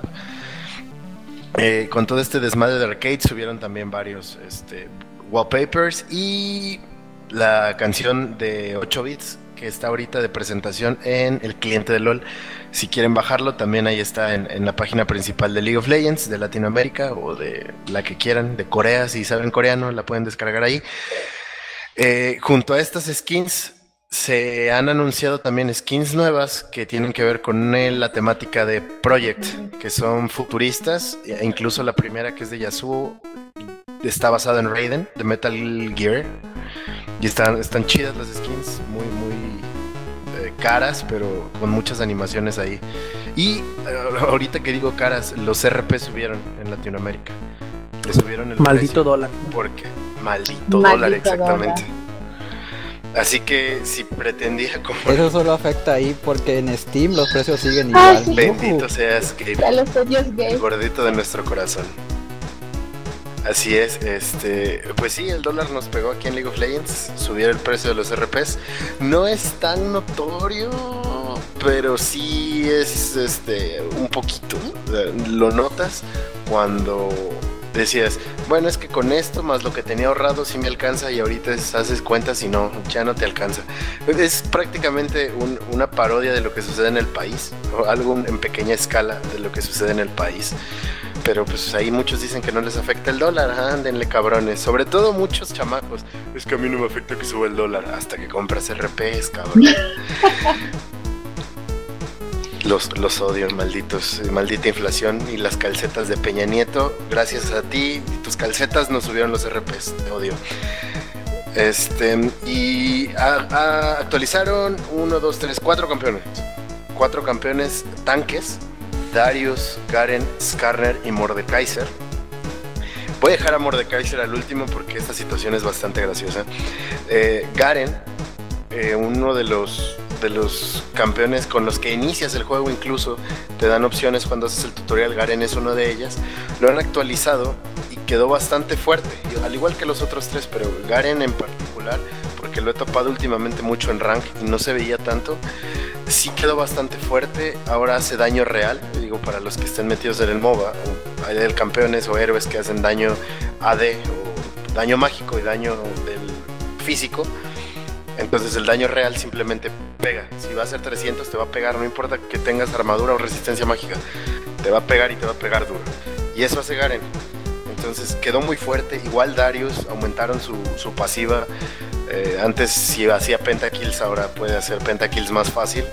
Eh, con todo este desmadre de arcade subieron también varios este, wallpapers y la canción de 8 bits que está ahorita de presentación en el cliente de LOL. Si quieren bajarlo, también ahí está en, la página principal de League of Legends de Latinoamérica o de la que quieran, de Corea, si saben coreano, la pueden descargar ahí. Eh, junto a estas skins se han anunciado también skins nuevas que tienen que ver con la temática de Project, que son futuristas, e incluso la primera que es de Yasuo está basada en Raiden, de Metal Gear, y están, están chidas las skins, muy, muy caras, pero con muchas animaciones ahí. Y eh, ahorita que digo caras, los RP subieron en Latinoamérica. Le subieron el Maldito precio dólar. porque maldito, Maldito dólar, exactamente. Así que si pretendía comprar, Eso solo afecta ahí porque en Steam los precios siguen Ah, igual. sí. bendito seas, Gabe, A los odios el gays. gordito de nuestro corazón. Así es, este, pues sí, el dólar nos pegó aquí en League of Legends, subieron el precio de los RPs. No es tan notorio, pero sí es este un poquito. eh, Lo notas cuando decías, bueno, es que con esto más lo que tenía ahorrado sí me alcanza y ahorita es- haces cuentas y no, ya no te alcanza. Es prácticamente un- una parodia de lo que sucede en el país, o algo en pequeña escala de lo que sucede en el país. Pero pues ahí muchos dicen que no les afecta el dólar, ajá, ándenle cabrones. Sobre todo muchos chamacos. Es que a mí no me afecta que suba el dólar hasta que compras RPs, cabrón. Los, los odio, malditos, maldita inflación y las calcetas de Peña Nieto. Gracias a ti y tus calcetas nos subieron los RPs, te odio. Este, y a- a- actualizaron uno, dos, tres, cuatro campeones. Cuatro campeones tanques. Darius, Garen, Skarner y Mordekaiser. Voy a dejar a Mordekaiser al último porque esta situación es bastante graciosa. Eh, Garen, eh, uno de los, de los campeones con los que inicias el juego incluso, te dan opciones cuando haces el tutorial, Garen es uno de ellas. Lo han actualizado y quedó bastante fuerte, al igual que los otros tres, pero Garen en particular, porque lo he topado últimamente mucho en rank y no se veía tanto, sí quedó bastante fuerte, ahora hace daño real, digo, para los que estén metidos en el MOBA, hay campeones o héroes que hacen daño AD daño mágico y daño físico, entonces el daño real simplemente pega, si va a ser 300 te va a pegar, no importa que tengas armadura o resistencia mágica, te va a pegar y te va a pegar duro, y eso hace Garen. Entonces quedó muy fuerte. Igual Darius aumentaron su, su pasiva. Eh, antes si hacía pentakills, ahora puede hacer pentakills más fácil.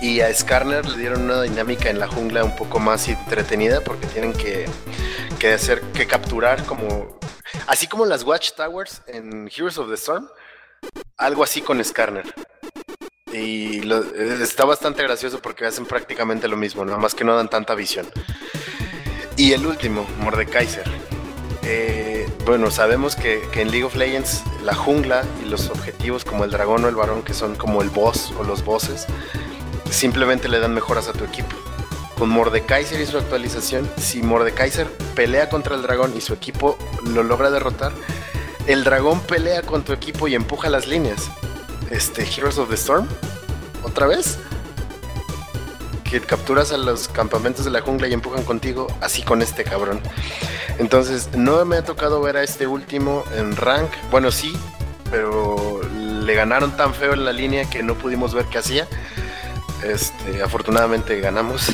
Y a Skarner le dieron una dinámica en la jungla un poco más entretenida porque tienen que, que hacer que capturar como así como las Watchtowers en Heroes of the Storm, algo así con Skarner. Y lo- eh, está bastante gracioso porque hacen prácticamente lo mismo, nada más que no dan tanta visión. Y el último, Mordekaiser. Eh, bueno, sabemos que, en League of Legends la jungla y los objetivos como el dragón o el varón, que son como el boss o los bosses, simplemente le dan mejoras a tu equipo. Con Mordekaiser y su actualización, si Mordekaiser pelea contra el dragón y su equipo lo logra derrotar, el dragón pelea con tu equipo y empuja las líneas. Este, Heroes of the Storm, otra vez que capturas a los campamentos de la jungla y empujan contigo, así con este cabrón. Entonces, no me ha tocado ver a este último en rank. Bueno, sí, pero le ganaron tan feo en la línea que no pudimos ver qué hacía. Este, afortunadamente ganamos.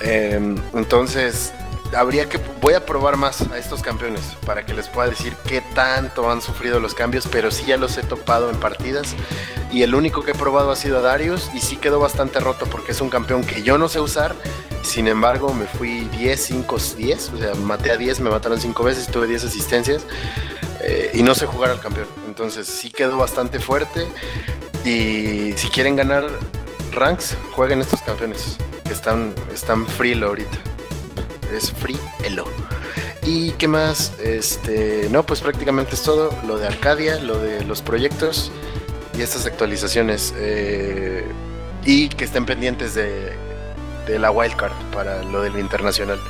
Em, entonces, habría que voy a probar más a estos campeones para que les pueda decir qué tanto han sufrido los cambios, pero sí ya los he topado en partidas y el único que he probado ha sido a Darius y sí quedó bastante roto porque es un campeón que yo no sé usar. Sin embargo, me fui 10, 5, 10, o sea, maté a 10, me mataron 5 veces, tuve 10 asistencias eh, y no sé jugar al campeón. Entonces sí quedó bastante fuerte y si quieren ganar ranks, jueguen estos campeones. Que están, están free ahorita. Es free elo. ¿Y qué más? Este, no, pues prácticamente es todo. Lo de Arcadia, lo de los proyectos y estas actualizaciones. eh, y que estén pendientes de, de la wildcard para lo del internacional.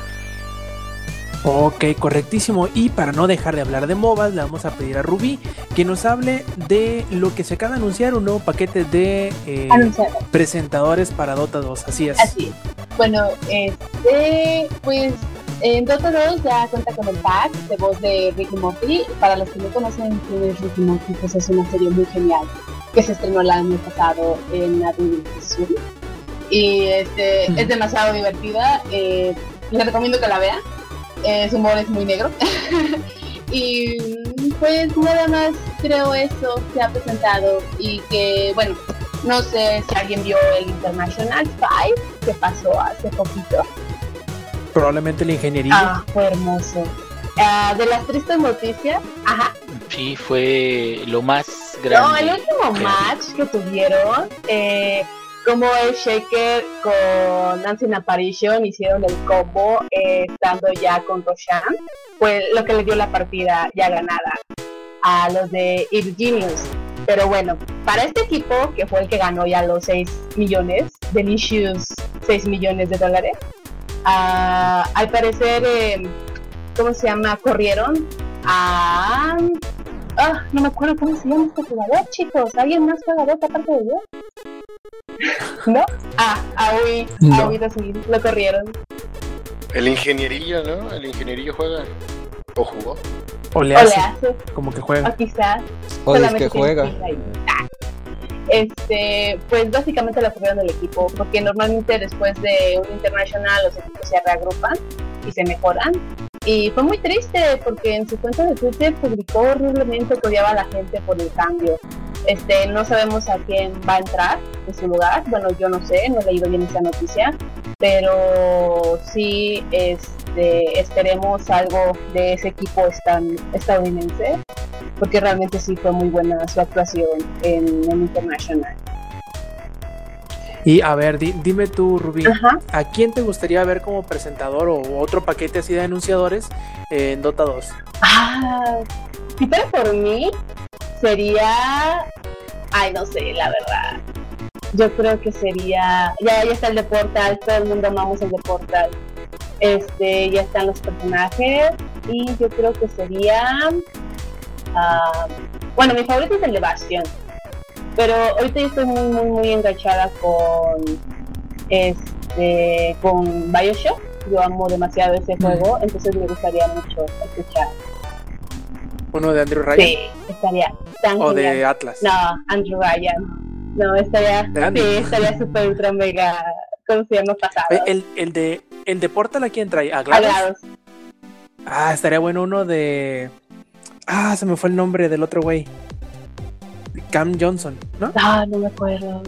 Ok, correctísimo. Y para no dejar de hablar de MOBAs, le vamos a pedir a Rubí que nos hable de lo que se acaba de anunciar, un nuevo paquete de eh, presentadores para Dota 2. Así es. Así es. Bueno, este, pues en Dota 2 ya cuenta con el pack de voz de Ricky Morty. Para los que no conocen quién es Ricky Morty, pues es una serie muy genial que se estrenó el año pasado en Adult Swim. Y este, es demasiado divertida. Eh, les recomiendo que la vean. Eh, su humor es muy negro. y pues nada más creo eso se ha presentado y que bueno no sé si alguien vio el International Five que pasó hace poquito. Probablemente la ingeniería. Ah, fue hermoso. Ah, de las tristes noticias, ajá. Sí, fue lo más No, grande. el último que- match que tuvieron, eh, como el Shaker con Nancy Apparition hicieron el combo eh, estando ya con Roshan, fue lo que le dio la partida ya ganada a los de Genius. Pero bueno, para este equipo, que fue el que ganó ya los 6 millones, Delicious 6 millones de dólares, ah, al parecer, eh, ¿cómo se llama? Corrieron a... Ah, no me acuerdo cómo se llama este jugador, chicos. ¿Alguien más juega Dota aparte de yo? ¿No? Ah, a Ui, No. a Ui 2000, lo corrieron. El ingenierillo, ¿no? El ingenierillo juega. O jugó. O le O le hace, hace, como que juega. o quizás O es solamente que juega. Ah. Este, pues básicamente lo corrieron del equipo, porque normalmente después de un internacional los equipos se reagrupan y se mejoran. Y fue muy triste porque en su cuenta de Twitter publicó horriblemente que odiaba a la gente por el cambio. Este, no sabemos a quién va a entrar en su lugar. Bueno, yo no sé, no he leído bien esa noticia, pero sí este, esperemos algo de ese equipo estadounidense porque realmente sí fue muy buena su actuación en el International. Y a ver, di- dime tú, Rubí, Ajá. ¿a quién te gustaría ver como presentador o otro paquete así de anunciadores en Dota 2? Ah, si fuera por mí, sería. Ay, no sé, la verdad. Yo creo que sería. Ya, ya está el de Portal, todo el mundo amamos el de Portal. Este, ya están los personajes. Y yo creo que sería. ah, bueno, mi favorito es el de Bastion. Pero ahorita yo estoy muy, muy, muy enganchada con. Este. con Bioshock. Yo amo demasiado ese juego, entonces me gustaría mucho escuchar. ¿Uno de Andrew Ryan Sí, estaría tan o genial. de Atlas? No, Andrew Ryan. No, estaría, sí, estaría súper ultra mega, ¿cómo se llama? Pasado. El, el de el de Portal a quién trae? ¿A Glados? Agradados. Ah, estaría bueno uno de. Ah, se me fue el nombre del otro güey. Cam Johnson, ¿no? Ah, no me acuerdo.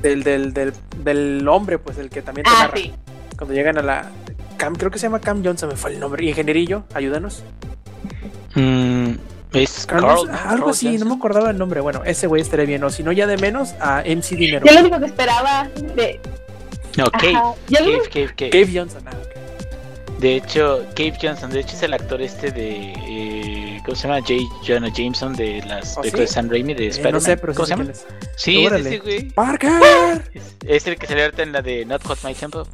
Del, del, del, del hombre, pues el que también te Ah, sí. Cuando llegan a la. Cam, creo que se llama Cam Johnson, me fue el nombre. Ingenierillo, ayúdanos. Mm, es Carlos, Carl, algo Carl así, no me acordaba el nombre. Bueno, ese güey estaría bien. O si no, ya de menos a MC Dinero. Yo lo único que esperaba de. No, Cave, Cave, Cave, Cave. Cave Johnson, ah, ok. De hecho, Cave Johnson, de hecho es el actor este de, eh, ¿cómo se llama? J. Jonah Jameson de las ¿Oh, películas sí? de Sam Raimi de Eh, Spider-Man. no sé, pero ¿Cómo se llama? quién es. Sí, es ese güey. ¡Parker! Es, es el que salió ahorita en la de Not Hot My Tempo.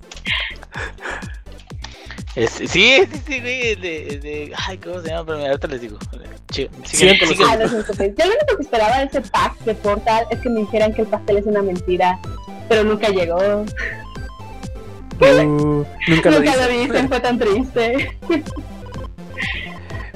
Es, sí, es ese güey de, de. Ay, ¿cómo se llama? Pero ahorita les digo. Ch- sigue- sigue- Ah, no se preocupen. Yo lo único que esperaba de ese pack de Portal es que me dijeran que el pastel es una mentira, pero nunca llegó. Uh, nunca lo nunca lo dice. dicen, fue tan triste.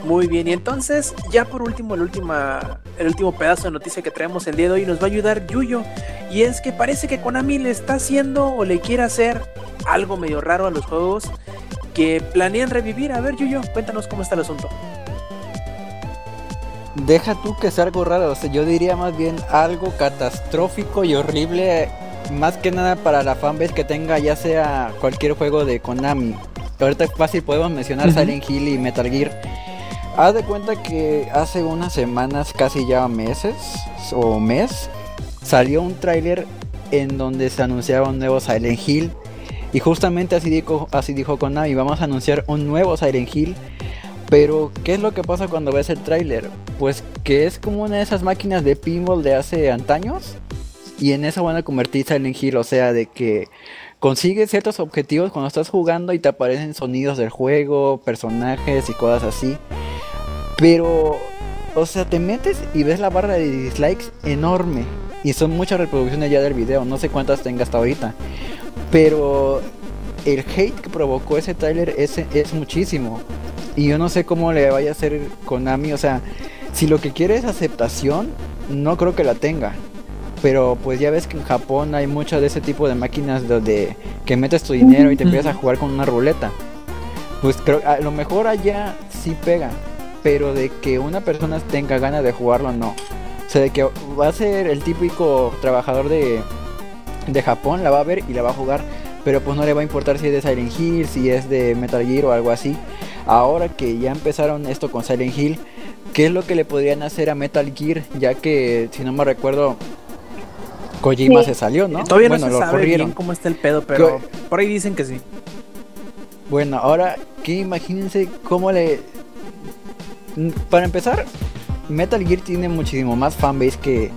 Muy bien, y entonces, ya por último, el, última, el último pedazo de noticia que traemos el día de hoy nos va a ayudar Yuyo. Y es que parece que Konami le está haciendo o le quiere hacer algo medio raro a los juegos que planean revivir. A ver, Yuyo, cuéntanos cómo está el asunto. Deja tú que sea algo raro, o sea, yo diría más bien algo catastrófico y horrible, más que nada para la fanbase que tenga ya sea cualquier juego de Konami. Ahorita fácil podemos mencionar. Silent Hill y Metal Gear. Haz de cuenta que hace unas semanas, casi ya meses o mes, salió un tráiler en donde se anunciaba un nuevo Silent Hill. Y justamente así dijo, así dijo Konami, vamos a anunciar un nuevo Silent Hill. Pero, ¿qué es lo que pasa cuando ves el tráiler? Pues que es como una de esas máquinas de pinball de hace antaños. Y en eso van a convertir Silent Hill, o sea, de que consigues ciertos objetivos cuando estás jugando y te aparecen sonidos del juego, personajes y cosas así. Pero, o sea, te metes y ves la barra de dislikes enorme. Y son muchas reproducciones ya del video, no sé cuántas tenga hasta ahorita. Pero el hate que provocó ese trailer es, es muchísimo. Y yo no sé cómo le vaya a hacer Konami. O sea, si lo que quiere es aceptación, no creo que la tenga. Pero pues ya ves que en Japón hay mucho de ese tipo de máquinas donde que metes tu dinero y te empiezas a jugar con una ruleta. Pues creo a lo mejor allá sí pega, pero de que una persona tenga ganas de jugarlo no. O sea, de que va a ser el típico trabajador de, de Japón, la va a ver y la va a jugar. Pero pues no le va a importar si es de Silent Hill, si es de Metal Gear o algo así. Ahora que ya empezaron esto con Silent Hill, ¿qué es lo que le podrían hacer a Metal Gear? Ya que, si no me recuerdo, Kojima Sí. se salió, ¿no? Todavía bueno, no se lo sabe corrieron. bien cómo está el pedo, pero Co- por ahí dicen que sí. Bueno, ahora que imagínense cómo le... Mm, Para empezar, Metal Gear tiene muchísimo más fanbase que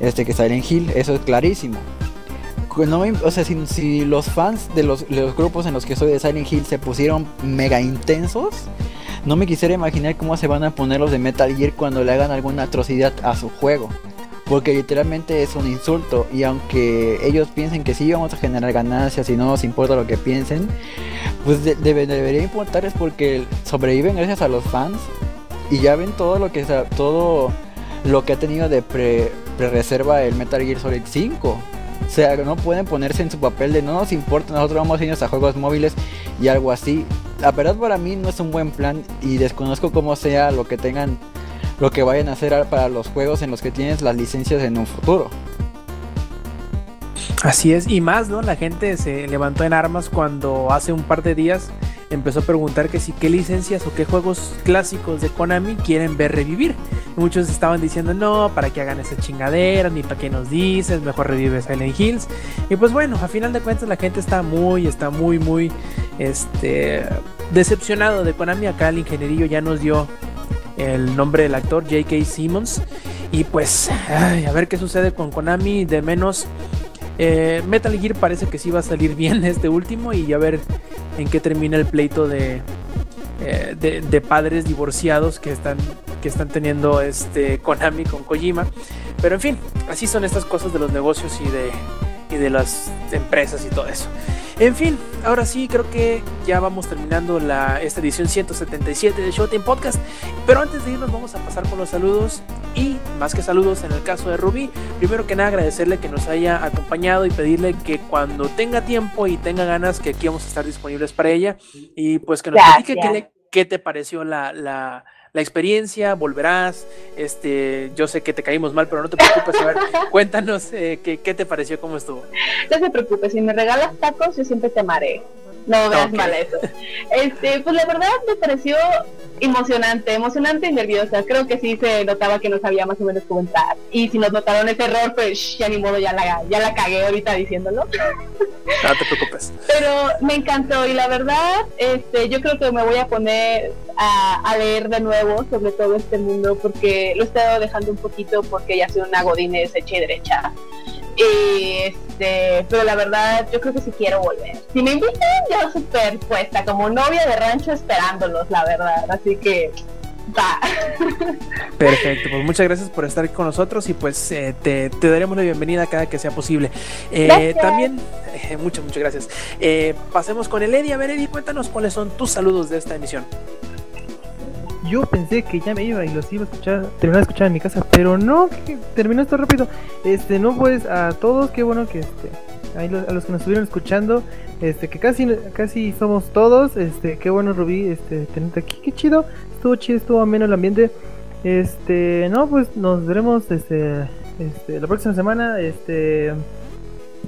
este que Silent Hill, eso es clarísimo. O sea, si, los fans de los, de grupos en los que soy de Silent Hill se pusieron mega intensos, no me quisiera imaginar cómo se van a poner los de Metal Gear cuando le hagan alguna atrocidad a su juego. Porque literalmente es un insulto y aunque ellos piensen que sí vamos a generar ganancias y no nos importa lo que piensen, pues de- debe- debería importarles porque sobreviven gracias a los fans y ya ven todo lo que todo lo que ha tenido de pre, reserva el Metal Gear Solid 5. O sea, no pueden ponerse en su papel de no nos importa, nosotros vamos a irnos a juegos móviles y algo así. La verdad para mí no es un buen plan y desconozco cómo sea lo que tengan, lo que vayan a hacer para los juegos en los que tienes las licencias en un futuro. Así es, y más, ¿no? La gente se levantó en armas cuando hace un par de días empezó a preguntar que si qué licencias o qué juegos clásicos de Konami quieren ver revivir. Muchos estaban diciendo, no, para que hagan esa chingadera, ni para qué nos dices, mejor revive Silent Hills. Y pues bueno, a final de cuentas la gente está muy, está muy, muy, este, decepcionado de Konami. Acá el ingenierillo ya nos dio el nombre del actor, J.K. Simmons. Y pues, a ver qué sucede con Konami, de menos... Eh, Metal Gear parece que sí va a salir bien este último y a ver en qué termina el pleito de, eh, de, de padres divorciados que están, que están teniendo este Konami con Kojima. Pero en fin, así son estas cosas de los negocios y de, y de las empresas y todo eso. En fin, ahora sí creo que ya vamos terminando la, esta edición 177 de Showtime Podcast. Pero antes de irnos vamos a pasar con los saludos y más que saludos en el caso de Rubí, primero que nada agradecerle que nos haya acompañado y pedirle que cuando tenga tiempo y tenga ganas que aquí vamos a estar disponibles para ella y pues que nos Gracias. platique qué, le- qué te pareció la, la, la experiencia, volverás, este, yo sé que te caímos mal, pero no te preocupes, a ver, cuéntanos eh, qué, qué te pareció, cómo estuvo. No te preocupes, si me regalas tacos, yo siempre te amaré. No veas Ok. mal eso. Este, pues la verdad me pareció emocionante, emocionante y nerviosa. Creo que sí se notaba que no sabía más o menos cómo entrar. Y si nos notaron ese error, pues ya ni modo, ya la, ya la cagué ahorita diciéndolo. No te preocupes. Pero me encantó y la verdad, este, yo creo que me voy a poner a, a leer de nuevo sobre todo este mundo porque lo he estado dejando un poquito porque ya soy una godines hecha y derecha. Y este, pero la verdad, yo creo que sí quiero volver. Si me invitan, yo súper puesta, como novia de rancho esperándolos, la verdad. Así que, va. Perfecto, pues muchas gracias por estar aquí con nosotros y pues eh, te, te daremos la bienvenida cada que sea posible. Eh, también, eh, muchas, muchas gracias. Eh, pasemos con el Eddie. A ver, Eddie, cuéntanos cuáles son tus saludos de esta emisión. Yo pensé que ya me iba y los iba a escuchar, terminar de escuchar en mi casa, pero no, que terminó esto rápido. Este, no pues a todos, qué bueno que este, ahí lo- a los que nos estuvieron escuchando, este, que casi, casi somos todos, este, qué bueno Rubí, este, tenerte aquí, qué chido, estuvo chido, estuvo ameno el ambiente. Este, no, pues nos veremos, este, este, la próxima semana, este,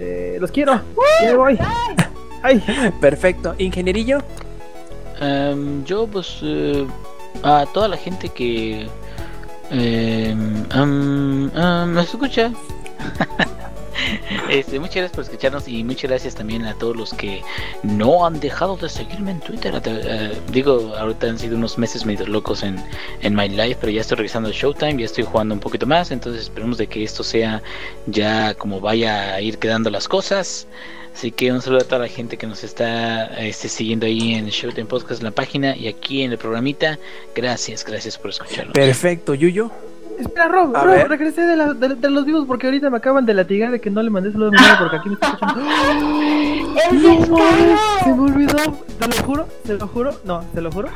eh, los quiero, ya me voy. Ay. Perfecto. Ingenierillo, Em, yo pues eh, a toda la gente que am, me escucha Este, muchas gracias por escucharnos y muchas gracias también a todos los que no han dejado de seguirme en Twitter. Eh, digo, ahorita han sido unos meses medio locos en, en My Life, pero ya estoy regresando a Showtime, ya estoy jugando un poquito más, entonces esperemos de que esto sea ya como vaya a ir quedando las cosas. Así que un saludo a toda la gente que nos está este, siguiendo ahí en Showtime Podcast en la página y aquí en el programita. Gracias, gracias por escucharnos. Perfecto, Yuyo. Espera, Rob, A Rob, ver. regresé de, la- de- de los vivos porque ahorita me acaban de latigar de que no le mandé saludos a porque aquí me está escuchando. ¡El No, mames, se me olvidó, te lo juro, te lo juro, no, te lo juro.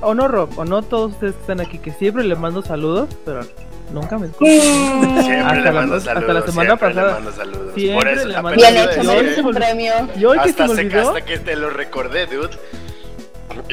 O no, Rob, o no todos ustedes que están aquí, que siempre le mando saludos, pero nunca me escuchan. Siempre Hasta le la- mando hasta saludos. la semana siempre pasada. Le mando saludos. Siempre Por eso, le mando Bien hecho, mereces un premio. Y hoy que se hasta, me se- olvidó, hasta que te lo recordé, dude.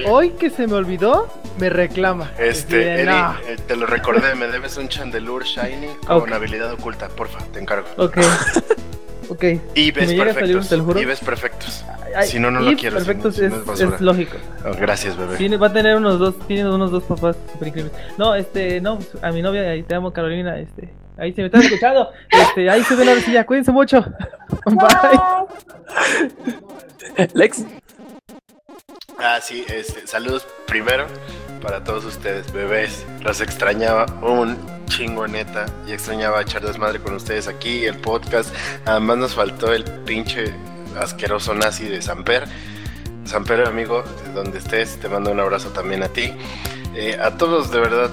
hoy que se me olvidó, me reclama. Este, Eri, "No". eh, te lo recordé, me debes un chandelure shiny con habilidad oculta, porfa, te encargo. Ok. Ok. Y ves me llega a salir un, perfectos. te lo juro. Y ves perfectos. Ay, Si no, no lo quiero, si Perfecto, no- si no es, lógico. Oh, gracias, bebé. Tiene, va a tener unos dos, tiene unos dos papás super increíbles. No, este, no, pues, a mi novia, ahí te amo Carolina, este, ahí se me está escuchando, este, ahí se ahora sí ya, cuídense mucho. Bye. Lex. Ah, sí, este, saludos primero para todos ustedes, bebés. Los extrañaba un chingo neta y extrañaba echar desmadre con ustedes aquí, el podcast. Además nos faltó el pinche asqueroso nazi de Samper. Samper, amigo, donde estés, te mando un abrazo también a ti. Eh, a todos, de verdad,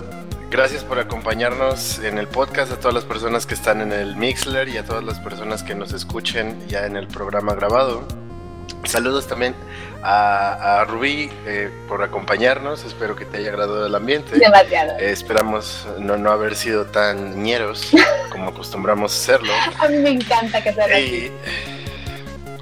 gracias por acompañarnos en el podcast, a todas las personas que están en el Mixler y a todas las personas que nos escuchen ya en el programa grabado. Saludos también a, a Rubí eh, por acompañarnos. Espero que te haya agradado el ambiente. Demasiado. Eh, esperamos no, no haber sido tan ñeros como acostumbramos hacerlo. A mí me encanta que sea así. Y,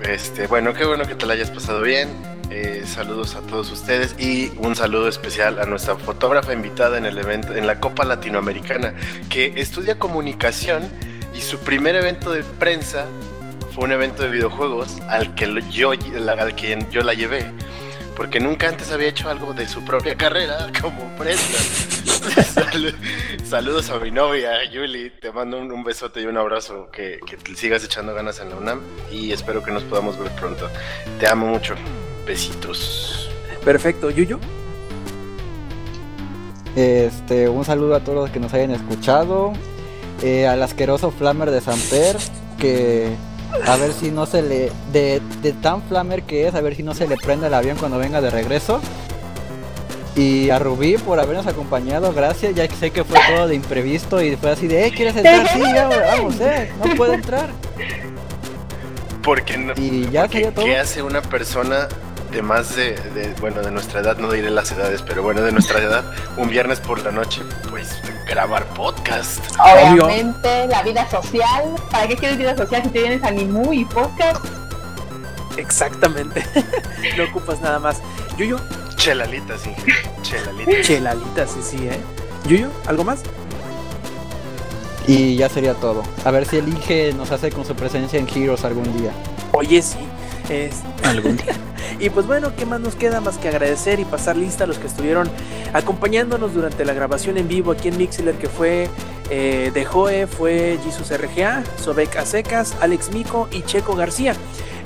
este, bueno, qué bueno que te la hayas pasado bien. Eh, saludos a todos ustedes y un saludo especial a nuestra fotógrafa invitada en el evento, en la Copa Latinoamericana, que estudia comunicación y su primer evento de prensa fue un evento de videojuegos al que yo, la- al que yo la llevé. Porque nunca antes había hecho algo de su propia carrera como prensa. Salu- Saludos a mi novia, Yuli. Te mando un, un besote y un abrazo. Que, que te sigas echando ganas en la UNAM. Y espero que nos podamos ver pronto. Te amo mucho. Besitos. Perfecto, Yuyo. Este, un saludo a todos los que nos hayan escuchado. eh, al asqueroso Flammer de Samper, que a ver si no se le. De, de tan Flammer que es, a ver si no se le prende el avión cuando venga de regreso. Y a Rubí por habernos acompañado, gracias. Ya que sé que fue todo de imprevisto y fue así de, eh, ¿quieres entrar? Sí, ya, vamos, eh, no puedo entrar. Porque no, Y ya porque sería todo. ¿Qué hace una persona de más de, de- bueno, de nuestra edad? No diré las edades, pero bueno, de nuestra edad, un viernes por la noche, pues grabar podcast. Obviamente, la vida social. ¿Para qué quieres vida social si tienes animu y podcast? Exactamente. no ocupas nada más. Yuyo, Chelalitas, Inge. Chelalitas. chelalita, sí, sí, ¿eh? Yuyo, ¿algo más? Y ya sería todo. A ver si el Inge nos hace con su presencia en Heroes algún día. Oye, sí. Es... Algún día. Y pues bueno, ¿qué más nos queda más que agradecer y pasar lista a los que estuvieron acompañándonos durante la grabación en vivo aquí en Mixler, que fue eh, de Joe, fue Jesus RGA, Sobek Acecas, Alex Mico y Checo García.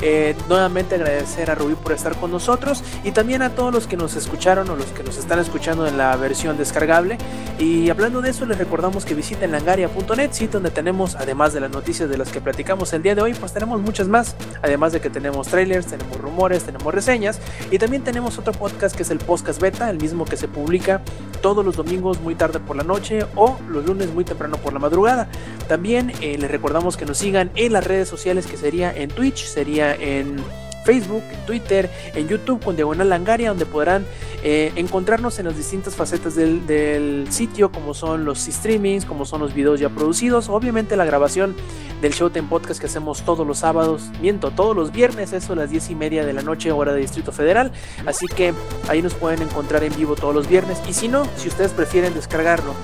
Eh, nuevamente agradecer a Rubí por estar con nosotros y también a todos los que nos escucharon o los que nos están escuchando en la versión descargable. Y hablando de eso, les recordamos que visiten langaria.net, sitio donde tenemos, además de las noticias de las que platicamos el día de hoy, pues tenemos muchas más. Además de que tenemos trailers, tenemos rumores, tenemos reseñas y también tenemos otro podcast que es el Podcast Beta, el mismo que se publica todos los domingos muy tarde por la noche o los lunes muy temprano por la madrugada. También eh, les recordamos que nos sigan en las redes sociales que sería en Twitch, sería en Facebook, en Twitter, en YouTube con Diagonal Langaria, donde podrán eh, encontrarnos en las distintas facetas del, sitio, como son los streamings, como son los videos ya producidos, obviamente la grabación del Showtime Podcast que hacemos todos los sábados, miento, todos los viernes, eso a las 10 y media de la noche, hora de Distrito Federal. Así que ahí nos pueden encontrar en vivo todos los viernes. Y si no, si ustedes prefieren descargarlo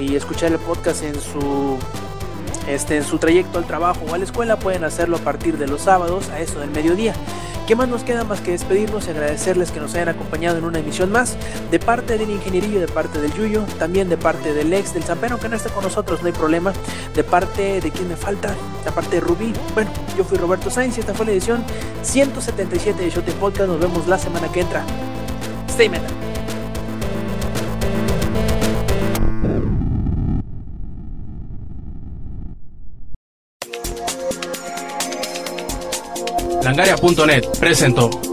y escuchar el podcast en su este, en su trayecto al trabajo o a la escuela, pueden hacerlo a partir de los sábados a eso del mediodía. ¿Qué más nos queda más que despedirnos y agradecerles que nos hayan acompañado en una emisión más? De parte del ingenierillo, de parte del Yuyo, también de parte del ex del Zampero, que no está con nosotros, no hay problema. De parte de quien me falta, de parte de Rubí. Bueno, yo fui Roberto Sainz y esta fue la edición 177 de Showtime Podcast. Nos vemos la semana que entra. Stay metal. Langaria.net presentó